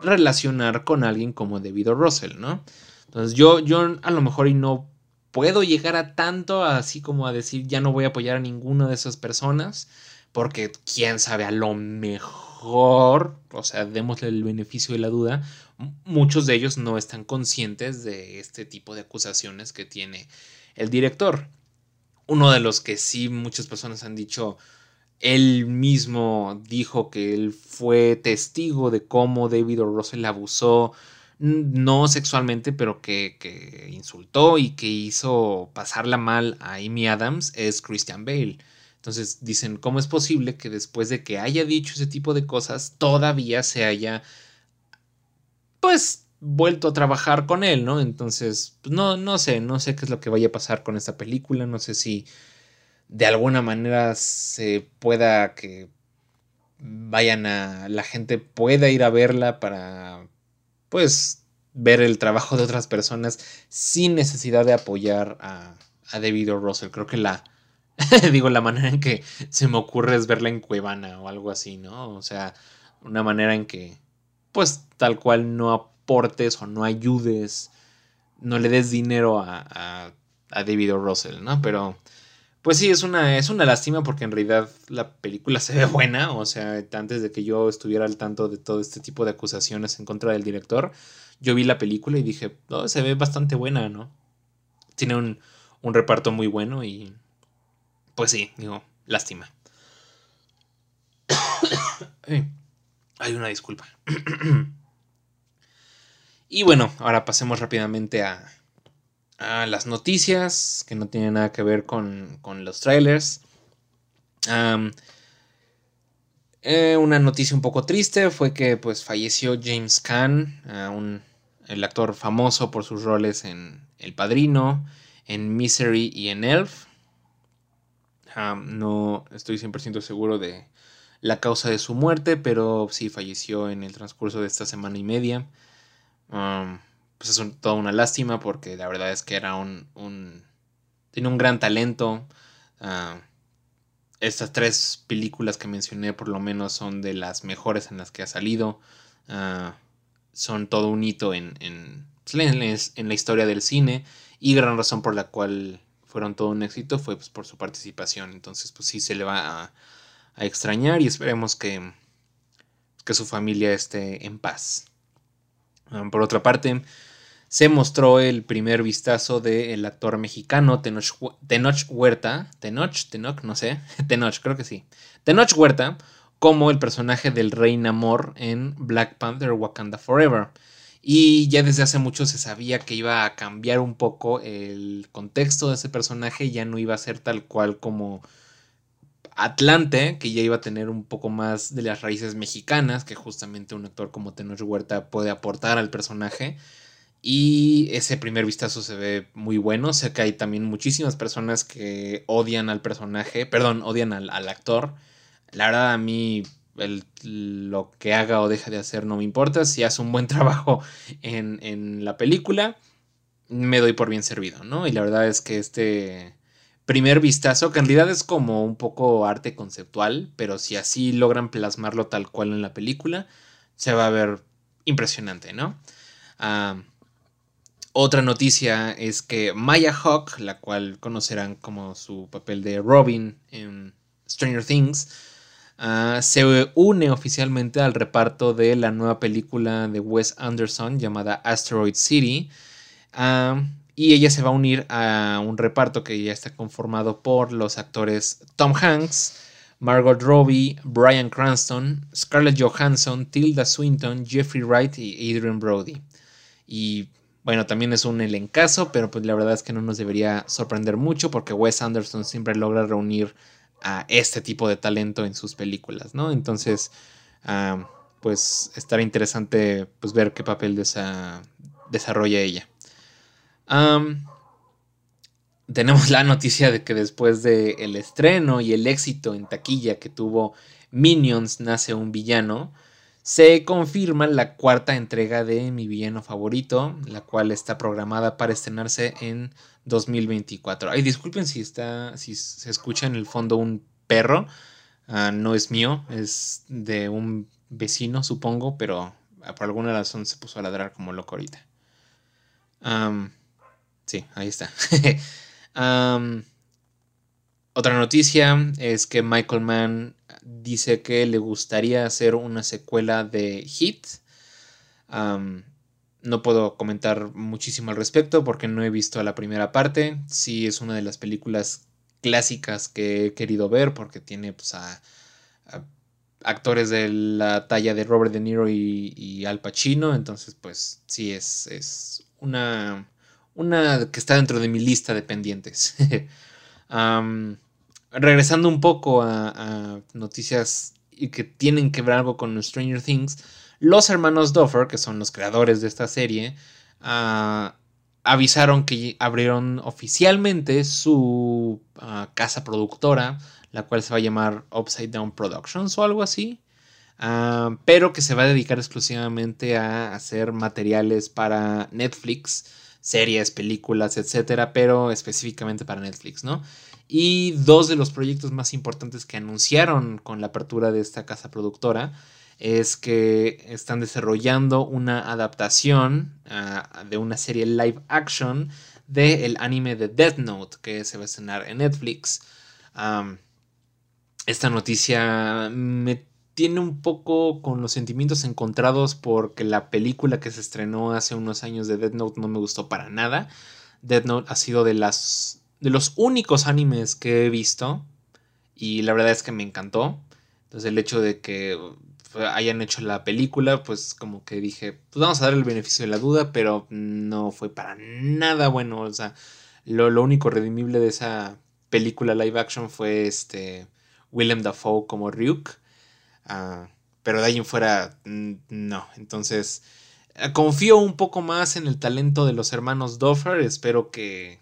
relacionar con alguien como David Russell, ¿no? Entonces yo, yo a lo mejor y no puedo llegar a tanto así como a decir ya no voy a apoyar a ninguna de esas personas, porque quién sabe, a lo mejor, o sea, démosle el beneficio de la duda, muchos de ellos no están conscientes de este tipo de acusaciones que tiene el director. Uno de los que sí muchas personas han dicho, él mismo dijo que él fue testigo de cómo David o. Russell abusó, no sexualmente, pero que, insultó y que hizo pasarla mal a Amy Adams, es Christian Bale. Entonces dicen, ¿cómo es posible que después de que haya dicho ese tipo de cosas, todavía se haya, pues, vuelto a trabajar con él, ¿no? Entonces, pues, no, no sé, no sé qué es lo que vaya a pasar con esta película, no sé si de alguna manera se pueda que vayan a la gente pueda ir a verla para pues ver el trabajo de otras personas sin necesidad de apoyar a, a David o. Russell. Creo que la digo la manera en que se me ocurre es verla en Cuevana o algo así, ¿no? O sea, una manera en que pues tal cual no aportes o no ayudes, no le des dinero a, a, a David o. Russell, ¿no? Pero pues sí, es una, es una lástima porque en realidad la película se ve buena. O sea, antes de que yo estuviera al tanto de todo este tipo de acusaciones en contra del director, yo vi la película y dije, oh, se ve bastante buena, ¿no? Tiene un, un reparto muy bueno y pues sí, digo, lástima. Hay una disculpa. y bueno, ahora pasemos rápidamente a, a, las noticias que no tienen nada que ver con, con los trailers. Eh, una noticia un poco triste fue que pues falleció James Caan, un, el actor famoso por sus roles en El Padrino, en Misery y en Elf. no estoy 100% seguro de, la causa de su muerte, pero sí falleció en el transcurso de esta semana y media. Pues es toda una lástima porque la verdad es que era un... tiene un gran talento. Uh, estas tres películas que mencioné por lo menos son de las mejores en las que ha salido. Uh, son todo un hito en, en, en, la historia del cine y gran razón por la cual fueron todo un éxito fue pues, por su participación. Entonces pues sí se le va a a extrañar y esperemos que, que su familia esté en paz. Ah, por otra parte, se mostró el primer vistazo del actor mexicano Tenoch, Huerta, Tenoch, Tenoch, no sé, Tenoch, creo que sí, Tenoch Huerta, como el personaje del Rey Namor en Black Panther Wakanda Forever. Y ya desde hace mucho se sabía que iba a cambiar un poco el contexto de ese personaje, ya no iba a ser tal cual como Atlante, que ya iba a tener un poco más de las raíces mexicanas, que justamente un actor como Tenoch Huerta puede aportar al personaje. Y ese primer vistazo se ve muy bueno. Sé que hay también muchísimas personas que odian al personaje, perdón, odian al, actor. La verdad, a mí lo que haga o deja de hacer no me importa. Si hace un buen trabajo en, en la película, me doy por bien servido, ¿no? Y la verdad es que este primer vistazo, que en realidad es como un poco arte conceptual, pero si así logran plasmarlo tal cual en la película, se va a ver impresionante, ¿no? Ah, otra noticia es que Maya Hawk, la cual conocerán como su papel de Robin en Stranger Things, ah, se une oficialmente al reparto de la nueva película de Wes Anderson llamada Asteroid City. Ah, y ella se va a unir a un reparto que ya está conformado por los actores Tom Hanks, Margot Robbie, Brian Cranston, Scarlett Johansson, Tilda Swinton, Jeffrey Wright y Adrian Brody. Y bueno, también es un elencazo, pero pues la verdad es que no nos debería sorprender mucho porque Wes Anderson siempre logra reunir a este tipo de talento en sus películas, ¿no? Entonces, ah, pues estará interesante pues, ver qué papel desarrolla ella tenemos la noticia de que después del el estreno y el éxito en taquilla que tuvo Minions Nace un Villano, se confirma la cuarta entrega de Mi Villano Favorito, la cual está programada para estrenarse en 2024. Ay, disculpen si, está, si se escucha en el fondo un perro. Ah, no es mío, es de un vecino, supongo, pero por alguna razón se puso a ladrar como loco ahorita. Sí, ahí está. otra noticia es que Michael Mann dice que le gustaría hacer una secuela de Hit. no puedo comentar muchísimo al respecto porque no he visto la primera parte. Sí es una de las películas clásicas que he querido ver porque tiene pues, a, actores de la talla de Robert De Niro y, Al Pacino. Entonces pues sí es, es una una que está dentro de mi lista de pendientes. regresando un poco a, noticias y que tienen que ver algo con Stranger Things, los hermanos Duffer, que son los creadores de esta serie, ah, avisaron que abrieron oficialmente su ah, casa productora, la cual se va a llamar Upside Down Productions o algo así. Ah, pero que se va a dedicar exclusivamente a hacer materiales para Netflix series, películas, etcétera, pero específicamente para Netflix, ¿no? Y dos de los proyectos más importantes que anunciaron con la apertura de esta casa productora es que están desarrollando una adaptación ah, de una serie live action del anime de Death Note que se va a estrenar en Netflix. esta noticia me tiene un poco con los sentimientos encontrados porque la película que se estrenó hace unos años de Death Note no me gustó para nada. Death Note ha sido de las de los únicos animes que he visto y la verdad es que me encantó. Entonces el hecho de que hayan hecho la película, pues como que dije, pues vamos a dar el beneficio de la duda, pero no fue para nada bueno. O sea, lo, único redimible de esa película live action fue este Willem Dafoe como Ryuk. Ah, pero de ahí en fuera, no. Entonces, eh, confío un poco más en el talento de los hermanos Doffer. Espero que,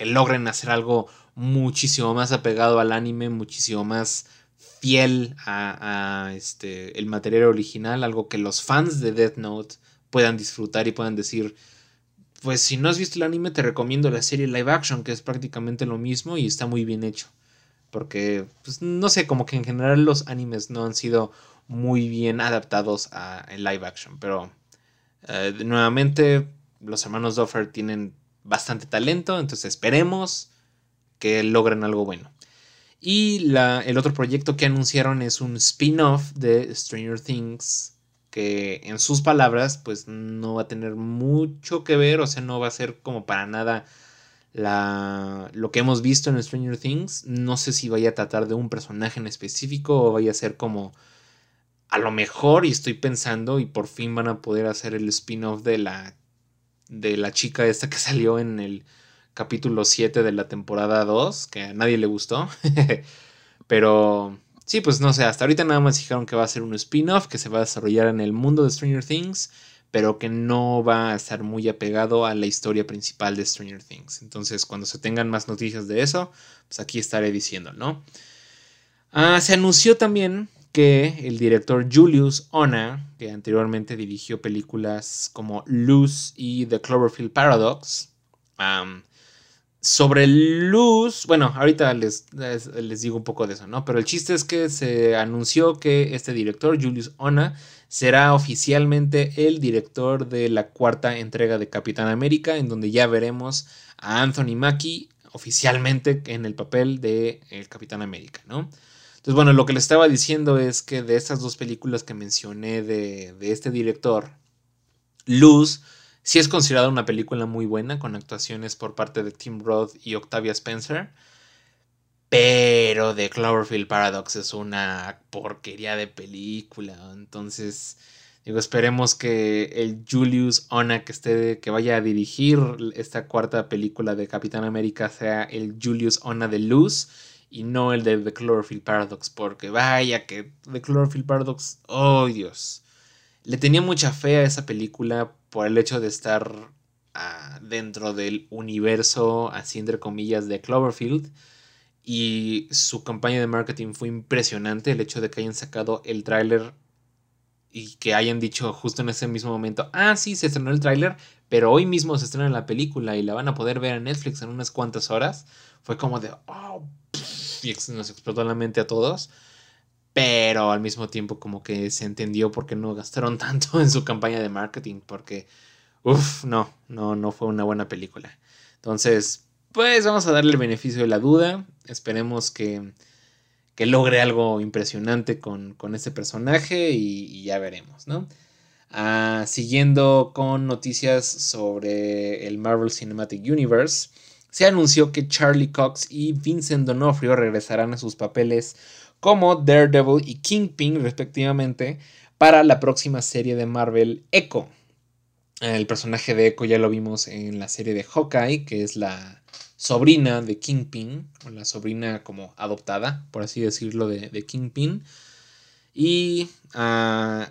que logren hacer algo muchísimo más apegado al anime, muchísimo más fiel a, este, el material original, algo que los fans de Death Note puedan disfrutar y puedan decir, pues si no has visto el anime te recomiendo la serie live action, que es prácticamente lo mismo y está muy bien hecho. Porque, pues no sé, como que en general los animes no han sido muy bien adaptados a live action, pero eh, nuevamente los hermanos Doffer tienen bastante talento, entonces esperemos que logren algo bueno. Y la, el otro proyecto que anunciaron es un spin-off de Stranger Things que en sus palabras pues no va a tener mucho que ver, o sea, no va a ser como para nada la, lo que hemos visto en Stranger Things. No sé si vaya a tratar de un personaje en específico o vaya a ser como a lo mejor, y estoy pensando, y por fin van a poder hacer el spin-off de la, de la chica esta que salió en el capítulo 7 de la temporada 2, que a nadie le gustó. Pero sí, pues no sé, hasta ahorita nada más dijeron que va a ser un spin-off que se va a desarrollar en el mundo de Stranger Things, pero que no va a estar muy apegado a la historia principal de Stranger Things. Entonces, cuando se tengan más noticias de eso, pues aquí estaré diciendo, ¿no? Ah, se anunció también que el director Julius Ona, que anteriormente dirigió películas como Luz y The Cloverfield Paradox, sobre luz, bueno, ahorita les, les, digo un poco de eso, ¿no? Pero el chiste es que se anunció que este director, Julius Ona, será oficialmente el director de la cuarta entrega de Capitán América, en donde ya veremos a Anthony Mackie oficialmente en el papel de el Capitán América, ¿no? Entonces, bueno, lo que les estaba diciendo es que de estas dos películas que mencioné de, de este director, Luz, Sí es considerada una película muy buena, con actuaciones por parte de Tim Roth y Octavia Spencer. Pero The Cloverfield Paradox es una porquería de película. Entonces, digo, esperemos que el Julius Ona que esté, que vaya a dirigir esta cuarta película de Capitán América sea el Julius Ona de Luz y no el de The Cloverfield Paradox. Porque vaya que The Cloverfield Paradox, oh Dios. Le tenía mucha fe a esa película por el hecho de estar ah, dentro del universo, así entre comillas, de Cloverfield. Y su campaña de marketing fue impresionante. El hecho de que hayan sacado el tráiler y que hayan dicho justo en ese mismo momento, ah, sí, se estrenó el tráiler, pero hoy mismo se estrena la película y la van a poder ver en Netflix en unas cuantas horas. Fue como de, oh, y nos explotó la mente a todos pero al mismo tiempo como que se entendió por qué no gastaron tanto en su campaña de marketing, porque, uff, no, no, no fue una buena película. Entonces, pues vamos a darle el beneficio de la duda, esperemos que, que logre algo impresionante con, con este personaje y, ya veremos, ¿no? Ah, siguiendo con noticias sobre el Marvel Cinematic Universe, se anunció que Charlie Cox y Vincent D'Onofrio regresarán a sus papeles como Daredevil y Kingpin respectivamente para la próxima serie de Marvel Echo. El personaje de Echo ya lo vimos en la serie de Hawkeye, que es la sobrina de Kingpin, o la sobrina como adoptada, por así decirlo, de, Kingpin. Y uh,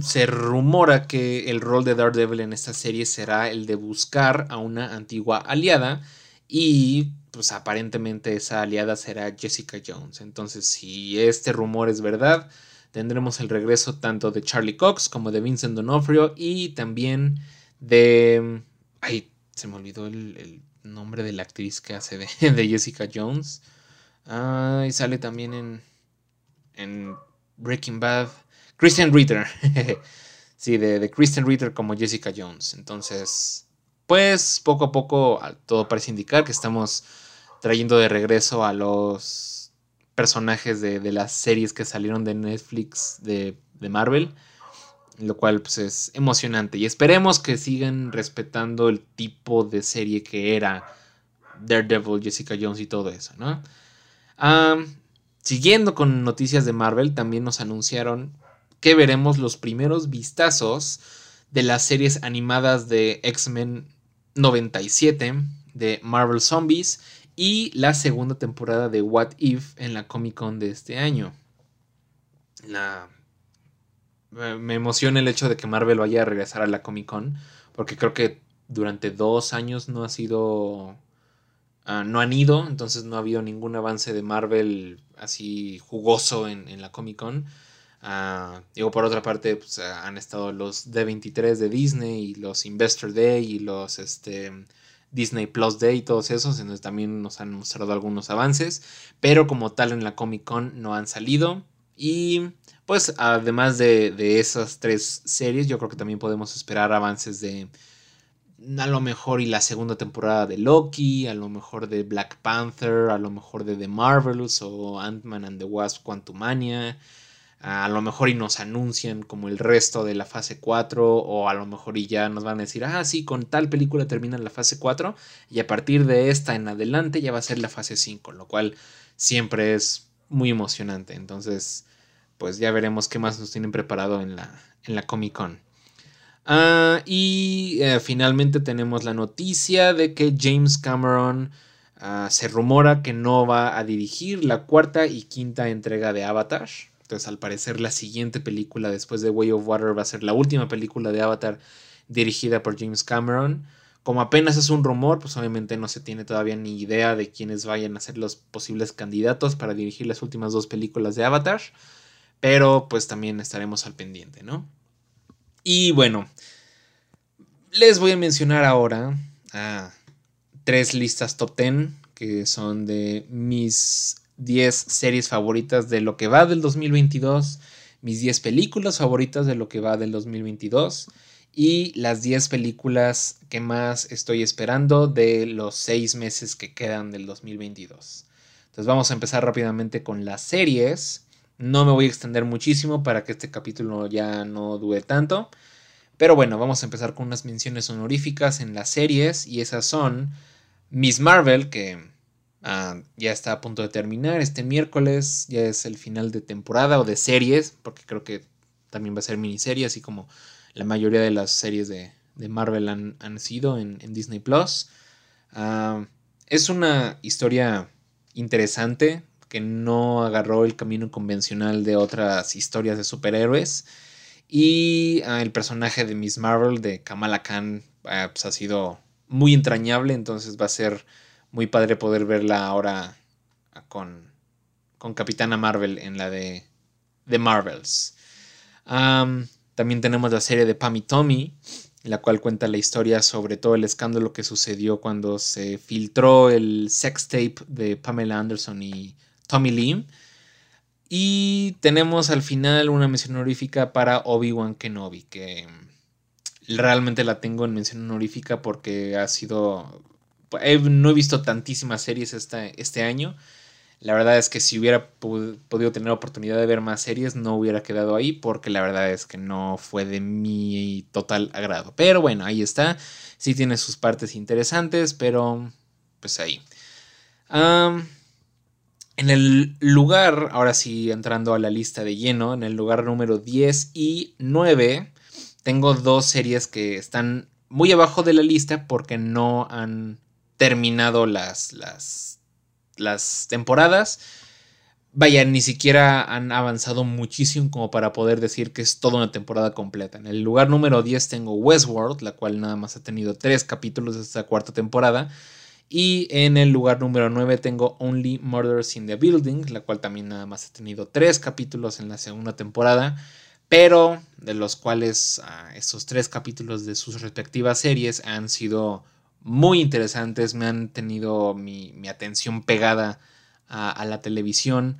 se rumora que el rol de Daredevil en esta serie será el de buscar a una antigua aliada y pues aparentemente esa aliada será Jessica Jones. Entonces, si este rumor es verdad, tendremos el regreso tanto de Charlie Cox como de Vincent D'Onofrio y también de... Ay, se me olvidó el, nombre de la actriz que hace de, de Jessica Jones. Ah, y sale también en, en Breaking Bad. Christian Ritter. sí, de, de Christian Ritter como Jessica Jones. Entonces, pues poco a poco todo parece indicar que estamos trayendo de regreso a los personajes de, las series que salieron de Netflix de, Marvel, lo cual pues, es emocionante y esperemos que sigan respetando el tipo de serie que era Daredevil, Jessica Jones y todo eso, ¿no? siguiendo con noticias de Marvel, también nos anunciaron que veremos los primeros vistazos de las series animadas de X-Men 97, de Marvel Zombies y la segunda temporada de What If en la Comic Con de este año. Me emociona el hecho de que Marvel vaya a regresar a la Comic Con, porque creo que durante dos años no ha sido... Ah, no han ido, entonces no ha habido ningún avance de Marvel así jugoso en, la Comic Con. Ah, digo, por otra parte, pues, han estado los D23 de Disney y los Investor Day y los este, Disney Plus Day y todos esos, entonces también nos han mostrado algunos avances, pero como tal en la Comic Con no han salido. Y pues además de, de esas tres series, yo creo que también podemos esperar avances de a lo mejor y la segunda temporada de Loki, a lo mejor de Black Panther, a lo mejor de The Marvels o Ant-Man and the Wasp Quantumania, a lo mejor y nos anuncian como el resto de la fase 4 o a lo mejor y ya nos van a decir, ah, sí, con tal película termina la fase 4 y a partir de esta en adelante ya va a ser la fase 5, lo cual siempre es muy emocionante. Entonces, pues ya veremos qué más nos tienen preparado en la, en la Comic Con. Ah, y eh, finalmente tenemos la noticia de que James Cameron ah, se rumora que no va a dirigir la cuarta y quinta entrega de Avatar. Entonces, al parecer, la siguiente película después de Way of Water va a ser la última película de Avatar dirigida por James Cameron. Como apenas es un rumor, pues obviamente no se tiene todavía ni idea de quiénes vayan a ser los posibles candidatos para dirigir las últimas dos películas de Avatar. Pero pues también estaremos al pendiente, ¿no? Y bueno, les voy a mencionar ahora a tres listas top 10 que son de mis 10 series favoritas de lo que va del 2022, mis 10 películas favoritas de lo que va del 2022 y las 10 películas que más estoy esperando de los 6 meses que quedan del 2022. Entonces vamos a empezar rápidamente con las series. No me voy a extender muchísimo para que este capítulo ya no dure tanto. Pero bueno, vamos a empezar con unas menciones honoríficas en las series. Y esas son Miss Marvel, que ah, ya está a punto de terminar este miércoles. Ya es el final de temporada o de series, porque creo que también va a ser miniserie, así como la mayoría de las series de, Marvel han, sido en, Disney Plus. Ah, es una historia interesante que no agarró el camino convencional de otras historias de superhéroes. Y ah, el personaje de Miss Marvel, de Kamala Khan, ah, pues ha sido muy entrañable, entonces va a ser muy padre poder verla ahora con, con Capitana Marvel en la de The Marvels. también tenemos la serie de Pam y Tommy, la cual cuenta la historia sobre todo el escándalo que sucedió cuando se filtró el sex tape de Pamela Anderson y Tommy Lee. Y tenemos al final una mención honorífica para Obi-Wan Kenobi, que realmente la tengo en mención honorífica porque ha sido... no he visto tantísimas series este año. La verdad es que si hubiera podido tener oportunidad de ver más series, no hubiera quedado ahí porque la verdad es que no fue de mi total agrado. Pero bueno, ahí está. Sí tiene sus partes interesantes, pero pues ahí. En el lugar, ahora sí entrando a la lista de lleno, en el lugar número 10 y 9, tengo dos series que están muy abajo de la lista porque no han terminado las, las, las temporadas. Vaya, ni siquiera han avanzado muchísimo como para poder decir que es toda una temporada completa. En el lugar número 10 tengo Westworld, la cual nada más ha tenido tres capítulos de esta cuarta temporada. Y en el lugar número 9 tengo Only Murders in the Building, la cual también nada más ha tenido tres capítulos en la segunda temporada, pero de los cuales ah, estos tres capítulos de sus respectivas series han sido muy interesantes, me han tenido mi, atención pegada a la televisión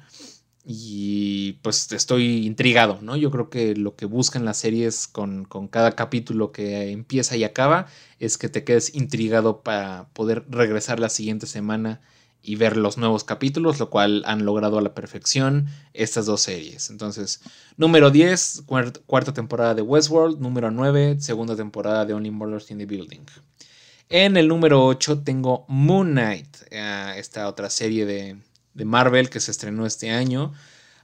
y pues estoy intrigado, ¿no? Yo creo que lo que buscan las series con, cada capítulo que empieza y acaba es que te quedes intrigado para poder regresar la siguiente semana y ver los nuevos capítulos, lo cual han logrado a la perfección estas dos series. Entonces, número 10, cuarta temporada de Westworld, número 9, segunda temporada de Only Murders in the Building. En el número 8 tengo Moon Knight, eh, esta otra serie de, Marvel que se estrenó este año.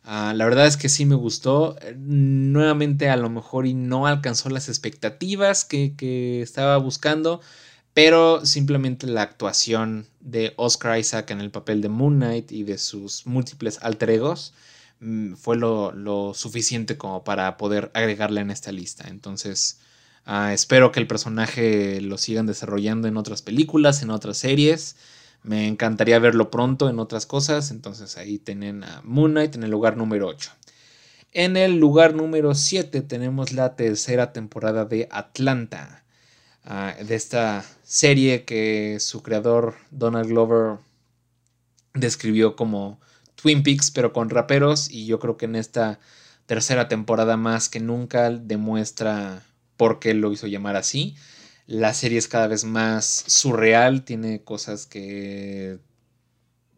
Ah, la verdad es que sí me gustó. Nuevamente a lo mejor y no alcanzó las expectativas que, que estaba buscando. Pero simplemente la actuación de Oscar Isaac en el papel de Moon Knight y de sus múltiples alter egos mm, fue lo, suficiente como para poder agregarla en esta lista. Entonces, ah, espero que el personaje lo sigan desarrollando en otras películas, en otras series. Me encantaría verlo pronto en otras cosas. Entonces ahí tienen a Moon Knight en el lugar número 8. En el lugar número 7 tenemos la tercera temporada de Atlanta. Ah, de esta serie que su creador Donald Glover describió como Twin Peaks pero con raperos y yo creo que en esta tercera temporada más que nunca demuestra por qué lo hizo llamar así. La serie es cada vez más surreal, tiene cosas que...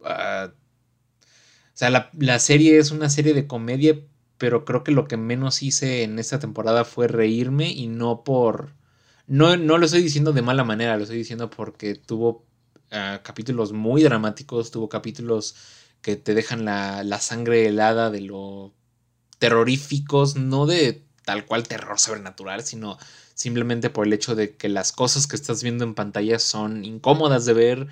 Ah, o sea, la, la serie es una serie de comedia, pero creo que lo que menos hice en esta temporada fue reírme y no por no, no lo estoy diciendo de mala manera, lo estoy diciendo porque tuvo ah, capítulos muy dramáticos, tuvo capítulos que te dejan la, la sangre helada de lo terroríficos, no de tal cual terror sobrenatural, sino simplemente por el hecho de que las cosas que estás viendo en pantalla son incómodas de ver,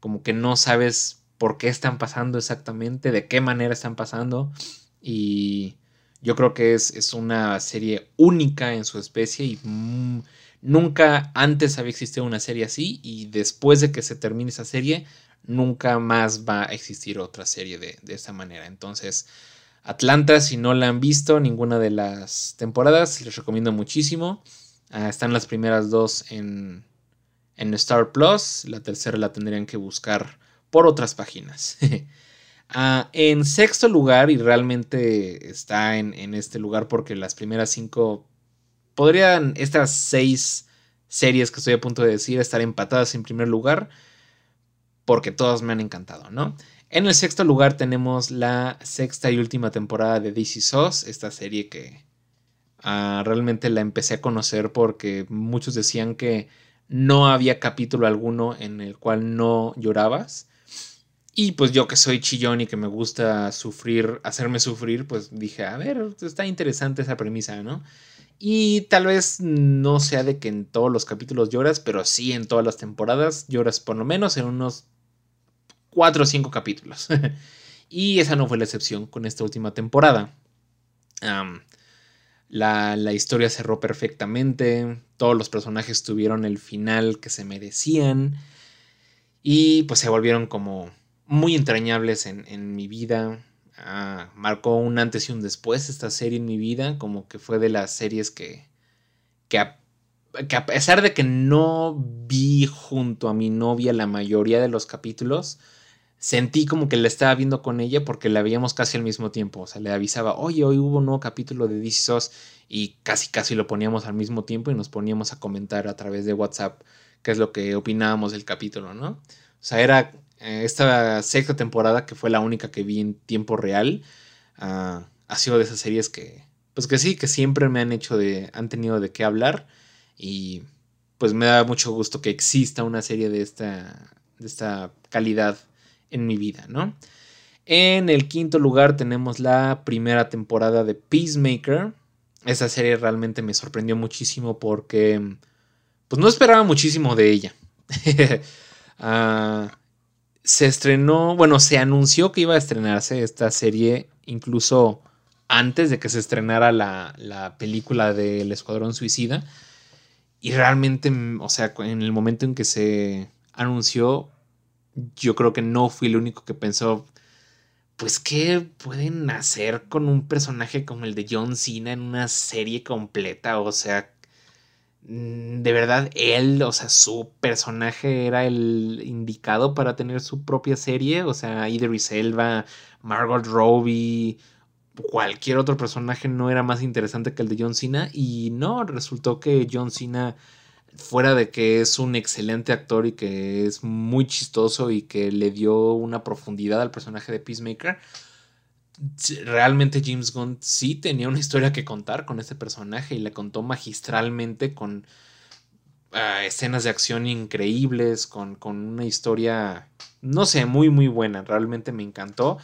como que no sabes por qué están pasando exactamente, de qué manera están pasando. Y yo creo que es, es una serie única en su especie y Nunca antes había existido una serie así y después de que se termine esa serie, nunca más va a existir otra serie de, esta manera. Entonces, Atlanta, si no la han visto, ninguna de las temporadas, les recomiendo muchísimo. Ah, están las primeras dos en, en, Star Plus, la tercera la tendrían que buscar por otras páginas. Ah, en sexto lugar, y realmente está en, en este lugar porque las primeras cinco podrían estas seis series que estoy a punto de decir estar empatadas en primer lugar porque todas me han encantado, ¿no? En el sexto lugar tenemos la sexta y última temporada de DC SOS, esta serie que ah, realmente la empecé a conocer porque muchos decían que no había capítulo alguno en el cual no llorabas. Y pues yo que soy chillón y que me gusta sufrir, hacerme sufrir, pues dije, a ver, está interesante esa premisa, ¿no? Y tal vez no sea de que en todos los capítulos lloras, pero sí en todas las temporadas lloras por lo menos en unos 4 o 5 capítulos. y esa no fue la excepción con esta última temporada. la, la, historia cerró perfectamente, todos los personajes tuvieron el final que se merecían y pues se volvieron como muy entrañables en, en mi vida. Ah, marcó un antes y un después esta serie en mi vida, como que fue de las series que, que a pesar de que no vi junto a mi novia la mayoría de los capítulos, sentí como que la estaba viendo con ella porque la veíamos casi al mismo tiempo. O sea, le avisaba, oye, hoy hubo un nuevo capítulo de DC SOS y casi casi lo poníamos al mismo tiempo y nos poníamos a comentar a través de WhatsApp qué es lo que opinábamos del capítulo, ¿no? O sea, era eh, esta sexta temporada, que fue la única que vi en tiempo real, ah, ha sido de esas series que, pues que sí, que siempre me han hecho de, han tenido de qué hablar y pues me da mucho gusto que exista una serie de esta, de esta calidad en mi vida, ¿no? En el quinto lugar tenemos la primera temporada de Peacemaker. Esa serie realmente me sorprendió muchísimo porque pues no esperaba muchísimo de ella. uh, se estrenó, bueno, se anunció que iba a estrenarse esta serie incluso antes de que se estrenara la, película del Escuadrón Suicida. Y realmente, o sea, en el momento en que se anunció, yo creo que no fui el único que pensó, pues, ¿qué pueden hacer con un personaje como el de John Cena en una serie completa? O sea, Mm, de verdad él, o sea, su personaje era el indicado para tener su propia serie, o sea, Idris Elba, Margot Robbie, cualquier otro personaje no era más interesante que el de John Cena y no, resultó que John Cena fuera de que es un excelente actor y que es muy chistoso y que le dio una profundidad al personaje de Peacemaker, realmente James Gunn sí tenía una historia que contar con este personaje y le contó magistralmente con ah, escenas de acción increíbles, con, con una historia, no sé, muy, muy buena. Realmente me encantó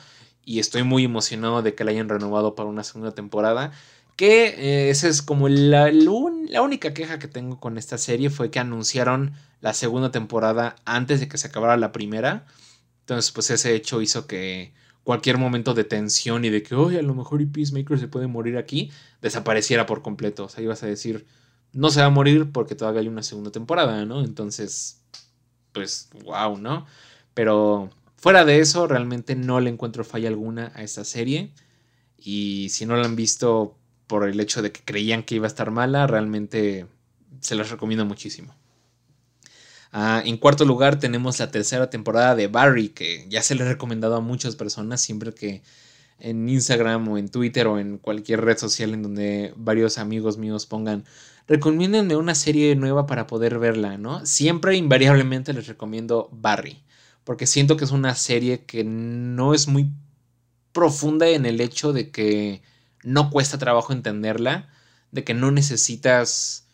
y estoy muy emocionado de que la hayan renovado para una segunda temporada. Que eh, esa es como la, la, única queja que tengo con esta serie fue que anunciaron la segunda temporada antes de que se acabara la primera. Entonces, pues ese hecho hizo que cualquier momento de tensión y de que, oye, a lo mejor y Peacemaker se puede morir aquí, desapareciera por completo. O sea, ibas a decir, no se va a morir porque todavía hay una segunda temporada, ¿no? Entonces, pues, wow, ¿no? Pero fuera de eso, realmente no le encuentro falla alguna a esta serie. Y si no la han visto por el hecho de que creían que iba a estar mala, realmente se las recomiendo muchísimo. Ah, en cuarto lugar tenemos la tercera temporada de Barry, que ya se le he recomendado a muchas personas siempre que en Instagram o en Twitter o en cualquier red social en donde varios amigos míos pongan, recomiéndenme una serie nueva para poder verla, ¿no? Siempre invariablemente les recomiendo Barry, porque siento que es una serie que no es muy profunda en el hecho de que no cuesta trabajo entenderla, de que no necesitas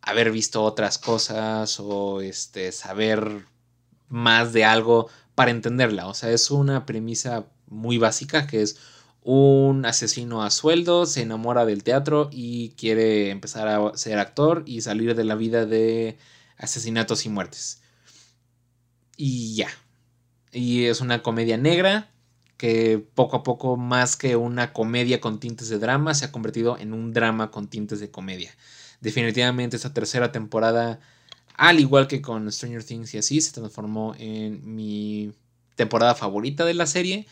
haber visto otras cosas o este, saber más de algo para entenderla. O sea, es una premisa muy básica que es un asesino a sueldo, se enamora del teatro y quiere empezar a ser actor y salir de la vida de asesinatos y muertes. Y ya. Y es una comedia negra que poco a poco, más que una comedia con tintes de drama, se ha convertido en un drama con tintes de comedia definitivamente esta tercera temporada, al igual que con Stranger Things y así, se transformó en mi temporada favorita de la serie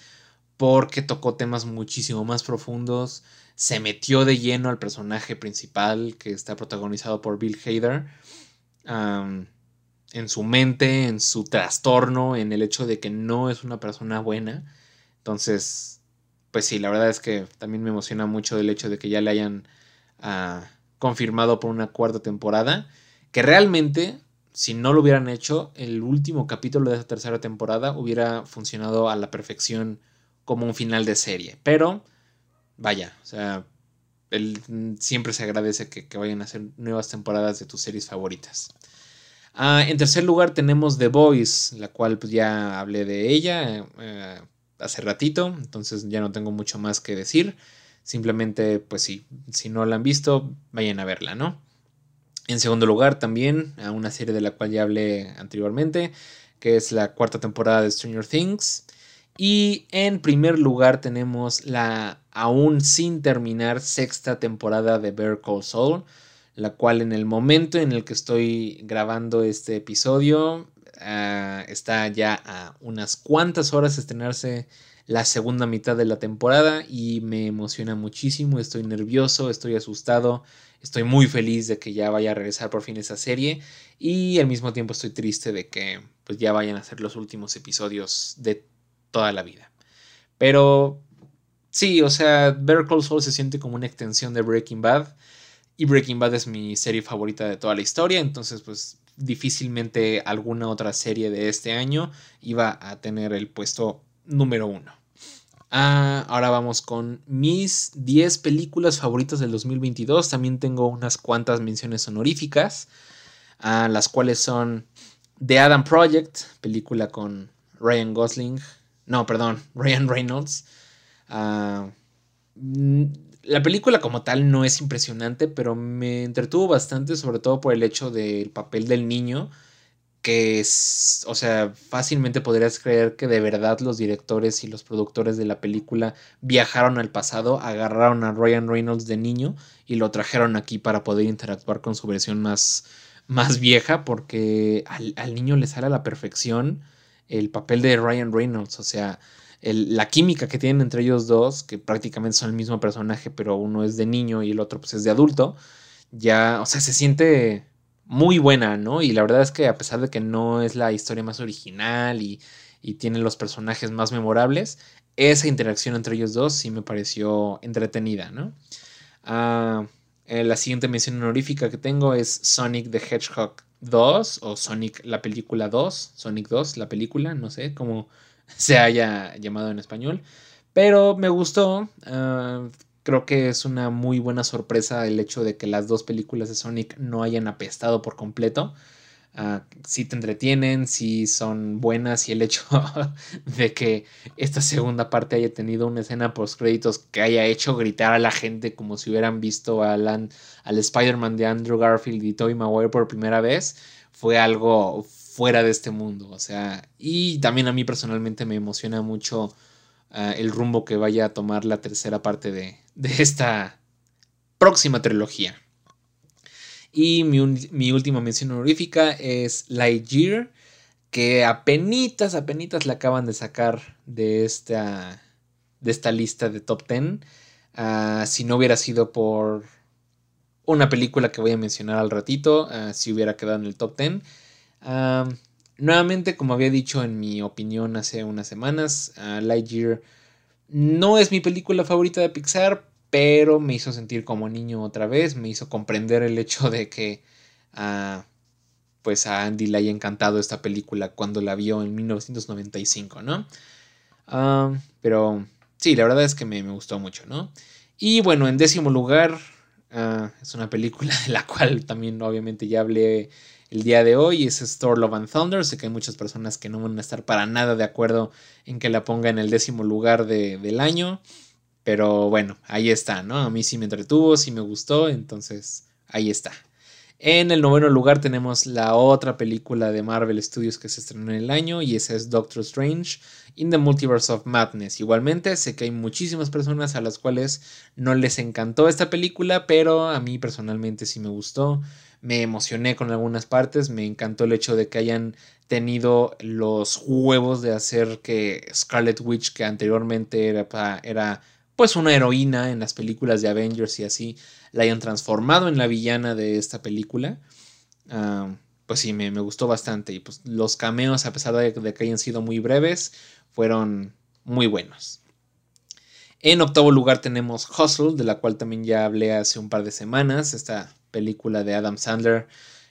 porque tocó temas muchísimo más profundos, se metió de lleno al personaje principal que está protagonizado por Bill Hader, en su mente, en su trastorno, en el hecho de que no es una persona buena. Entonces, pues sí, la verdad es que también me emociona mucho el hecho de que ya le hayan... Uh, confirmado por una cuarta temporada, que realmente, si no lo hubieran hecho, el último capítulo de esa tercera temporada hubiera funcionado a la perfección como un final de serie. Pero, vaya, o sea, siempre se agradece que, vayan a hacer nuevas temporadas de tus series favoritas. Ah, en tercer lugar tenemos The Voice, la cual pues, ya hablé de ella eh, hace ratito, entonces ya no tengo mucho más que decir. Simplemente, pues sí, si no la han visto, vayan a verla, ¿no? En segundo lugar, también a una serie de la cual ya hablé anteriormente, que es la cuarta temporada de Stranger Things. Y en primer lugar tenemos la aún sin terminar sexta temporada de Bear Call Saul, la cual en el momento en el que estoy grabando este episodio ah, está ya a unas cuantas horas estrenarse la segunda mitad de la temporada y me emociona muchísimo, estoy nervioso, estoy asustado, estoy muy feliz de que ya vaya a regresar por fin esa serie y al mismo tiempo estoy triste de que pues ya vayan a ser los últimos episodios de toda la vida. Pero sí, o sea, Better Call Saul se siente como una extensión de Breaking Bad y Breaking Bad es mi serie favorita de toda la historia, entonces pues difícilmente alguna otra serie de este año iba a tener el puesto número uno. Ah, ahora vamos con mis 10 películas favoritas del 2022. También tengo unas cuantas menciones honoríficas, ah, las cuales son The Adam Project, película con Ryan Gosling. No, perdón, Ryan Reynolds. Ah, la película como tal no es impresionante, pero me entretuvo bastante, sobre todo por el hecho del papel del niño que es, o sea, fácilmente podrías creer que de verdad los directores y los productores de la película viajaron al pasado, agarraron a Ryan Reynolds de niño y lo trajeron aquí para poder interactuar con su versión más, más vieja, porque al, niño le sale a la perfección el papel de Ryan Reynolds, o sea, la química que tienen entre ellos dos, que prácticamente son el mismo personaje, pero uno es de niño y el otro pues es de adulto, ya, o sea, se siente muy buena, ¿no? Y la verdad es que a pesar de que no es la historia más original y, tiene los personajes más memorables, esa interacción entre ellos dos sí me pareció entretenida, ¿no? Ah, eh, la siguiente mención honorífica que tengo es Sonic the Hedgehog 2 o Sonic la película 2, Sonic 2, la película, no sé cómo se haya llamado en español, pero me gustó. Ah, creo que es una muy buena sorpresa el hecho de que las dos películas de Sonic no hayan apestado por completo. Ah, si te entretienen, si son buenas y el hecho de que esta segunda parte haya tenido una escena post créditos que haya hecho gritar a la gente como si hubieran visto al, al Spider-Man de Andrew Garfield y Tobey Maguire por primera vez, fue algo fuera de este mundo. O sea, y también a mí personalmente me emociona mucho ah, el rumbo que vaya a tomar la tercera parte de, de esta próxima trilogía. Y mi, última mención honorífica es Lightyear, que apenas, apenas la acaban de sacar de esta, de esta lista de top 10. Ah, si no hubiera sido por una película que voy a mencionar al ratito, ah, si hubiera quedado en el top 10. Nuevamente, como había dicho en mi opinión hace unas semanas, Lightyear no es mi película favorita de Pixar, pero me hizo sentir como niño otra vez, me hizo comprender el hecho de que ah, pues a Andy le haya encantado esta película cuando la vio en 1995, ¿no? Pero sí, la verdad es que me, gustó mucho, ¿no? Y bueno, en décimo lugar, ah, es una película de la cual también obviamente ya hablé el día de hoy, es Store Love and Thunder, sé que hay muchas personas que no van a estar para nada de acuerdo en que la ponga en el décimo lugar del año. Pero bueno, ahí está, ¿no? A mí sí me entretuvo, sí me gustó, entonces ahí está. En el noveno lugar tenemos la otra película de Marvel Studios que se estrenó en el año y esa es Doctor Strange in the Multiverse of Madness. Igualmente, sé que hay muchísimas personas a las cuales no les encantó esta película, pero a mí personalmente sí me gustó. Me emocioné con algunas partes, me encantó el hecho de que hayan tenido los huevos de hacer que Scarlet Witch, que anteriormente era, era pues una heroína en las películas de Avengers y así la hayan transformado en la villana de esta película. Ah, pues sí, me, gustó bastante. Y pues los cameos, a pesar de, que hayan sido muy breves, fueron muy buenos. En octavo lugar tenemos Hustle, de la cual también ya hablé hace un par de semanas, esta película de Adam Sandler,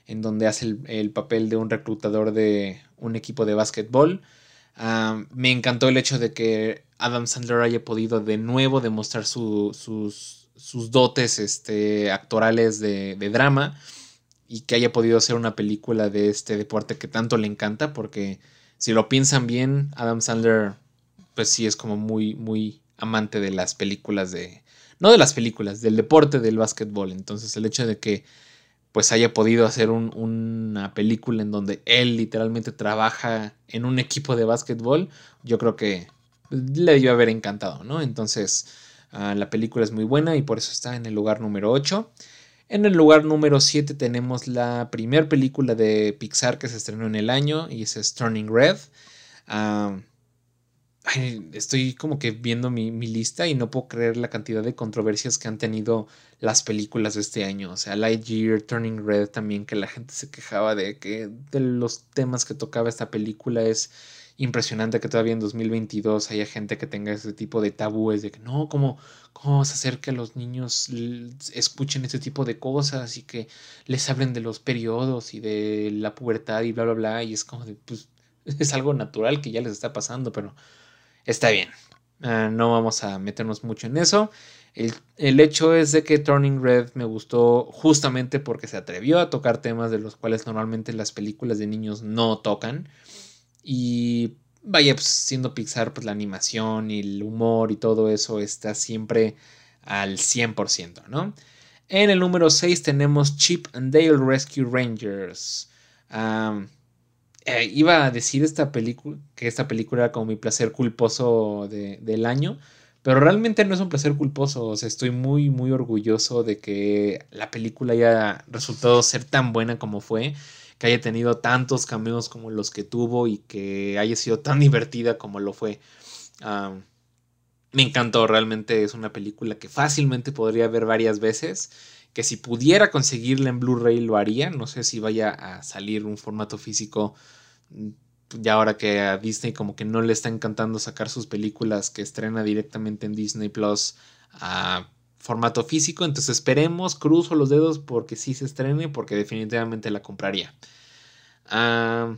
en donde hace el, el papel de un reclutador de un equipo de básquetbol. Ah, me encantó el hecho de que Adam Sandler haya podido de nuevo demostrar sus, sus, dotes este, actorales de, drama y que haya podido hacer una película de este deporte que tanto le encanta, porque si lo piensan bien, Adam Sandler, pues sí es como muy, muy amante de las películas de... No de las películas, del deporte del básquetbol. Entonces el hecho de que pues haya podido hacer una película en donde él literalmente trabaja en un equipo de básquetbol, yo creo que le debió haber encantado, ¿no? Entonces, ah, la película es muy buena y por eso está en el lugar número 8. En el lugar número 7 tenemos la primera película de Pixar que se estrenó en el año y es Turning Red. Estoy como que viendo mi, lista y no puedo creer la cantidad de controversias que han tenido las películas de este año. O sea, Lightyear, Turning Red también, que la gente se quejaba de que de los temas que tocaba esta película es impresionante que todavía en 2022 haya gente que tenga ese tipo de tabúes de que no, ¿cómo, cómo a hacer que los niños escuchen este tipo de cosas y que les hablen de los periodos y de la pubertad y bla, bla, bla? Y es como de, pues, es algo natural que ya les está pasando, pero está bien. Ah, no vamos a meternos mucho en eso. El, hecho es de que Turning Red me gustó justamente porque se atrevió a tocar temas de los cuales normalmente las películas de niños no tocan. Y vaya, pues siendo Pixar, pues la animación y el humor y todo eso está siempre al 100%, ¿no? En el número 6 tenemos Chip and Dale Rescue Rangers. Eh, iba a decir esta película que esta película era como mi placer culposo del año, pero realmente no es un placer culposo. O sea, estoy muy, muy orgulloso de que la película haya resultado ser tan buena como fue, que haya tenido tantos cameos como los que tuvo y que haya sido tan divertida como lo fue. me encantó, realmente es una película que fácilmente podría ver varias veces que si pudiera conseguirla en Blu-ray lo haría. No sé si vaya a salir un formato físico mm, ya ahora que a Disney como que no le está encantando sacar sus películas que estrena directamente en Disney Plus a formato físico. Entonces esperemos, cruzo los dedos porque sí se estrene, porque definitivamente la compraría. Ah,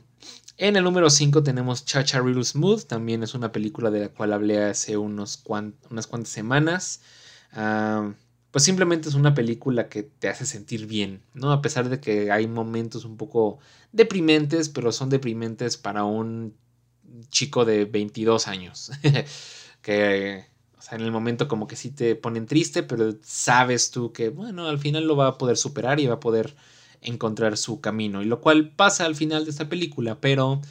en el número 5 tenemos Chacha Real Smooth, también es una película de la cual hablé hace unos unas cuantas semanas. Pues simplemente es una película que te hace sentir bien, ¿no? A pesar de que hay momentos un poco deprimentes, pero son deprimentes para un chico de 22 años. que, o sea, en el momento como que sí te ponen triste, pero sabes tú que, bueno, al final lo va a poder superar y va a poder encontrar su camino. Y lo cual pasa al final de esta película, pero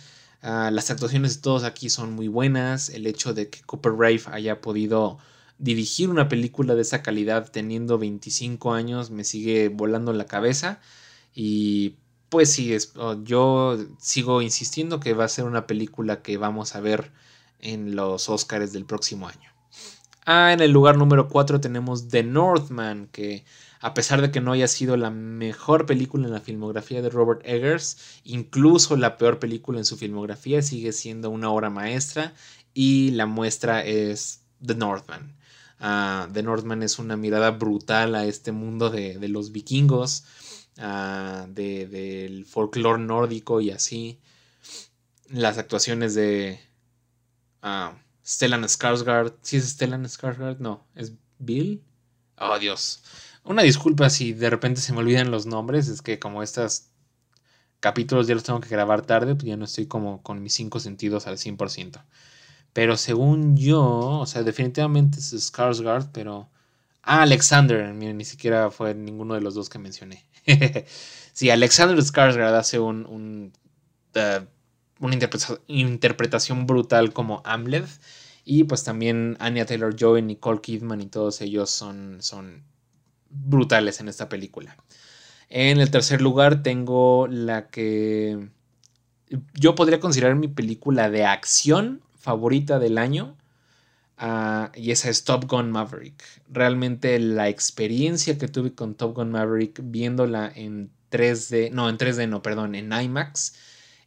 ah, las actuaciones de todos aquí son muy buenas. El hecho de que Cooper Rave haya podido dirigir una película de esa calidad teniendo 25 años me sigue volando la cabeza. Y pues sí, oh, yo sigo insistiendo que va a ser una película que vamos a ver en los Oscars del próximo año. Ah, en el lugar número 4 tenemos The Northman, que a pesar de que no haya sido la mejor película en la filmografía de Robert Eggers, incluso la peor película en su filmografía, sigue siendo una obra maestra y la muestra es The Northman. Ah, The Northman es una mirada brutal a este mundo de, de los vikingos del folclore nórdico y así. Las actuaciones de Stellan Skarsgård. ¿Sí es Stellan Skarsgård? No, es Bill. Oh, Dios. Una disculpa si de repente se me olvidan los nombres. Es que como estos capítulos ya los tengo que grabar tarde, pues ya no estoy como con mis cinco sentidos al 100%. Pero según yo, o sea, definitivamente es Skarsgård, pero... Ah, Alexander, ni siquiera fue ninguno de los dos que mencioné. sí, Alexander Skarsgård hace un, uh, una interpretación brutal como Hamlet. Y pues también Anya Taylor Joy, Nicole Kidman y todos ellos son, son brutales en esta película. En el tercer lugar tengo la que yo podría considerar mi película de acción favorita del año. Ah, y esa es Top Gun Maverick. Realmente la experiencia que tuve con Top Gun Maverick viéndola en 3D, no, en 3D no, perdón, en IMAX,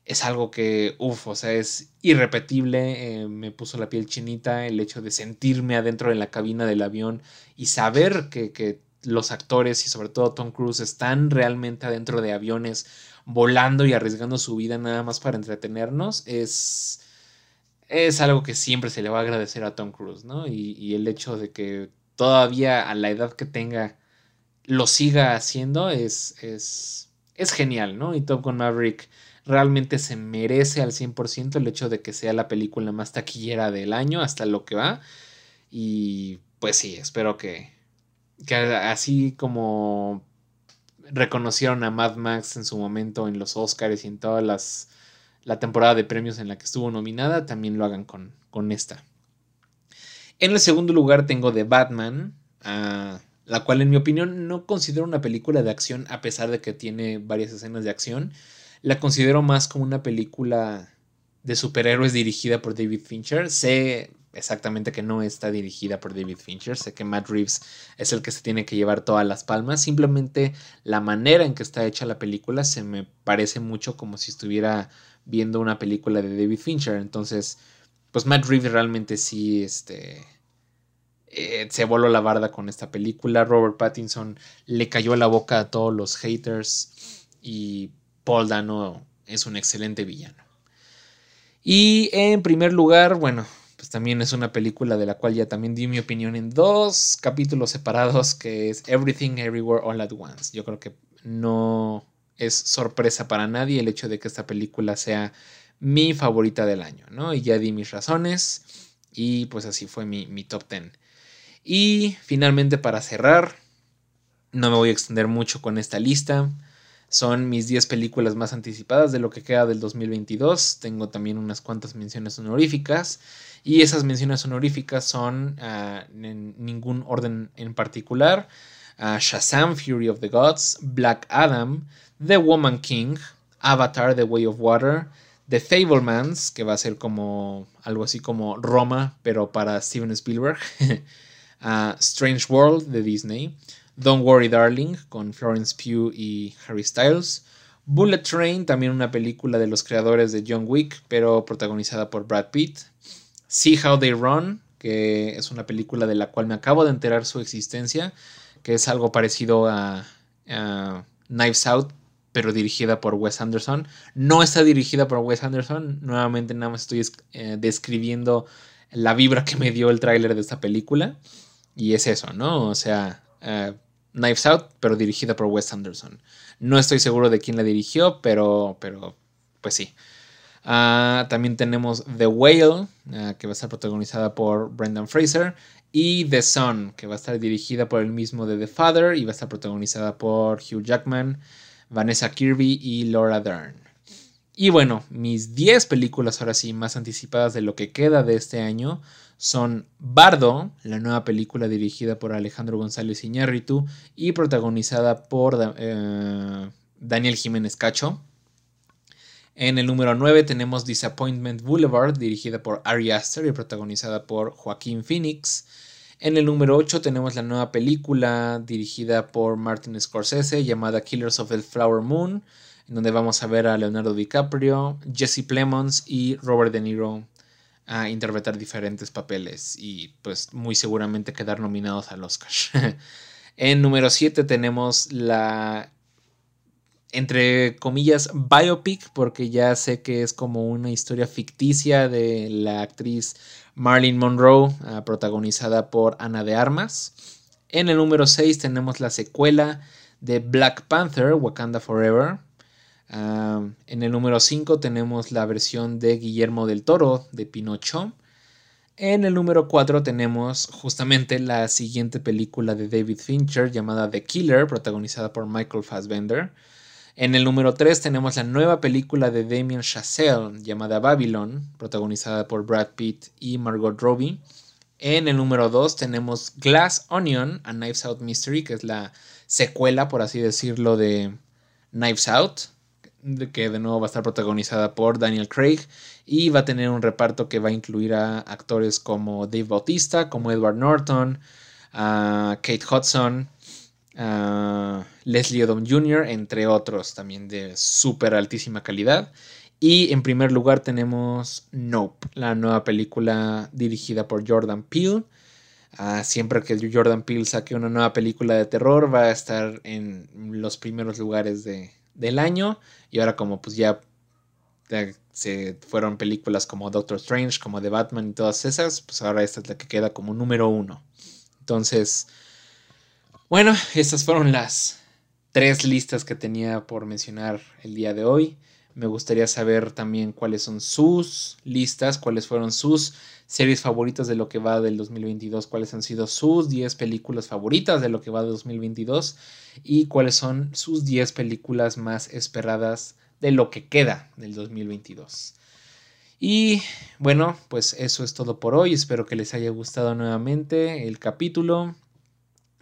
es algo que, uff, o sea, es irrepetible. Eh, me puso la piel chinita el hecho de sentirme adentro de la cabina del avión y saber que, que los actores y sobre todo Tom Cruise están realmente adentro de aviones volando y arriesgando su vida nada más para entretenernos es es algo que siempre se le va a agradecer a Tom Cruise, ¿no? Y, el hecho de que todavía a la edad que tenga lo siga haciendo es, es, es genial, ¿no? Y Top Gun Maverick realmente se merece al 100% el hecho de que sea la película más taquillera del año hasta lo que va. Y pues sí, espero que, que así como reconocieron a Mad Max en su momento en los Oscars y en todas las la temporada de premios en la que estuvo nominada, también lo hagan con, con esta. En el segundo lugar tengo The Batman, ah, la cual en mi opinión no considero una película de acción a pesar de que tiene varias escenas de acción. La considero más como una película de superhéroes dirigida por David Fincher. Sé exactamente que no está dirigida por David Fincher, sé que Matt Reeves es el que se tiene que llevar todas las palmas, simplemente la manera en que está hecha la película se me parece mucho como si estuviera viendo una película de David Fincher. Entonces, pues Matt Reeves realmente sí, este, eh, se voló la barda con esta película. Robert Pattinson le cayó la boca a todos los haters y Paul Dano es un excelente villano. Y en primer lugar, bueno, pues también es una película de la cual ya también di mi opinión en dos capítulos separados, que es Everything Everywhere All at Once. Yo creo que no es sorpresa para nadie el hecho de que esta película sea mi favorita del año, ¿no? Y ya di mis razones y pues así fue mi, top 10. Y finalmente para cerrar, no me voy a extender mucho con esta lista. Son mis 10 películas más anticipadas de lo que queda del 2022. Tengo también unas cuantas menciones honoríficas. Y esas menciones honoríficas son ah, en ningún orden en particular. Ah, Shazam, Fury of the Gods, Black Adam, The Woman King, Avatar, The Way of Water, The Fablemans, que va a ser como algo así como Roma, pero para Steven Spielberg, uh, Strange World de Disney, Don't Worry Darling con Florence Pugh y Harry Styles, Bullet Train, también una película de los creadores de John Wick, pero protagonizada por Brad Pitt, See How They Run, que es una película de la cual me acabo de enterar su existencia, que es algo parecido a Knives Out, pero dirigida por Wes Anderson. No está dirigida por Wes Anderson, nuevamente nada más estoy eh, describiendo la vibra que me dio el tráiler de esta película. Y es eso, ¿no? O sea, uh, Knives Out, pero dirigida por Wes Anderson. No estoy seguro de quién la dirigió, pero, pero pues sí. Uh, también tenemos The Whale, uh, que va a estar protagonizada por Brendan Fraser. Y The Sun, que va a estar dirigida por el mismo de The Father y va a estar protagonizada por Hugh Jackman, Vanessa Kirby y Laura Dern. Y bueno, mis 10 películas ahora sí más anticipadas de lo que queda de este año son Bardo, la nueva película dirigida por Alejandro González Iñárritu y protagonizada por eh, Daniel Jiménez Cacho. En el número 9 tenemos Disappointment Boulevard, dirigida por Ari Aster y protagonizada por Joaquín Phoenix. En el número 8 tenemos la nueva película dirigida por Martin Scorsese llamada Killers of the Flower Moon, en donde vamos a ver a Leonardo DiCaprio, Jesse Plemons y Robert De Niro a interpretar diferentes papeles y pues muy seguramente quedar nominados al Oscar. en número 7 tenemos la entre comillas biopic porque ya sé que es como una historia ficticia de la actriz Marilyn Monroe ah, protagonizada por Ana de Armas. En el número 6 tenemos la secuela de Black Panther Wakanda Forever en el número 5 tenemos la versión de Guillermo del Toro de Pinocho. En el número 4 tenemos justamente la siguiente película de David Fincher llamada The Killer, protagonizada por Michael Fassbender. En el número 3 tenemos la nueva película de Damien Chazelle llamada Babylon, protagonizada por Brad Pitt y Margot Robbie. En el número 2 tenemos Glass Onion, A Knives Out Mystery, que es la secuela, por así decirlo, de Knives Out, que de nuevo va a estar protagonizada por Daniel Craig y va a tener un reparto que va a incluir a actores como Dave Bautista, como Edward Norton, a Kate Hudson, a Leslie Odom Jr., entre otros también de súper altísima calidad. Y en primer lugar tenemos Nope, la nueva película dirigida por Jordan Peele. Ah, siempre que Jordan Peele saque una nueva película de terror va a estar en los primeros lugares de, del año. Y ahora como pues ya, se fueron películas como Doctor Strange, como The Batman y todas esas, pues ahora esta es la que queda como número uno. Entonces, bueno, estas fueron las tres listas que tenía por mencionar el día de hoy. Me gustaría saber también cuáles son sus listas, cuáles fueron sus series favoritas de lo que va del 2022, cuáles han sido sus 10 películas favoritas de lo que va del 2022 y cuáles son sus 10 películas más esperadas de lo que queda del 2022. Y bueno, pues eso es todo por hoy. Espero que les haya gustado nuevamente el capítulo.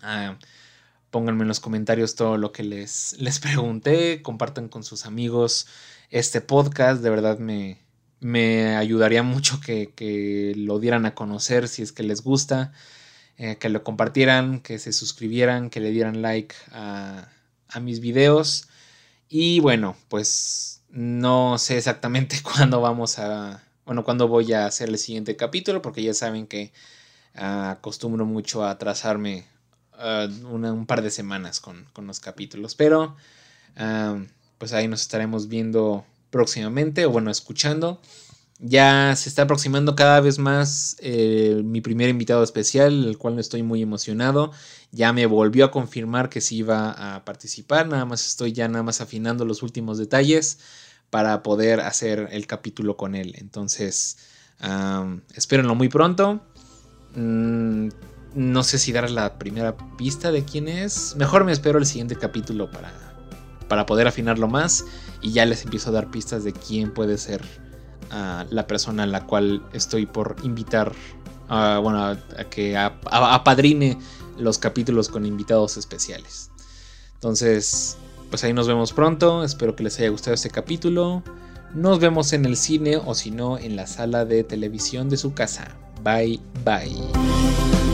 Ah, pónganme en los comentarios todo lo que les, les pregunté. Compartan con sus amigos este podcast. De verdad me, me ayudaría mucho que, lo dieran a conocer si es que les gusta. Eh, que lo compartieran, que se suscribieran, que le dieran like a, a mis videos. Y bueno, pues no sé exactamente cuándo vamos a, bueno, cuándo voy a hacer el siguiente capítulo, porque ya saben que ah, acostumbro mucho a atrasarme ah, un par de semanas con, los capítulos. Pero ah, pues ahí nos estaremos viendo próximamente, o bueno, escuchando. Ya se está aproximando cada vez más eh, mi primer invitado especial, el cual estoy muy emocionado. Ya me volvió a confirmar que sí iba a participar, nada más estoy ya nada más afinando los últimos detalles para poder hacer el capítulo con él. Entonces, espérenlo muy pronto. Mm, no sé si dar la primera pista de quién es. Mejor me espero el siguiente capítulo para, para poder afinarlo más y ya les empiezo a dar pistas de quién puede ser ah, la persona a la cual estoy por invitar, uh, bueno, a, que apadrine los capítulos con invitados especiales. Entonces, pues ahí nos vemos pronto, espero que les haya gustado este capítulo. Nos vemos en el cine o si no en la sala de televisión de su casa. Bye bye.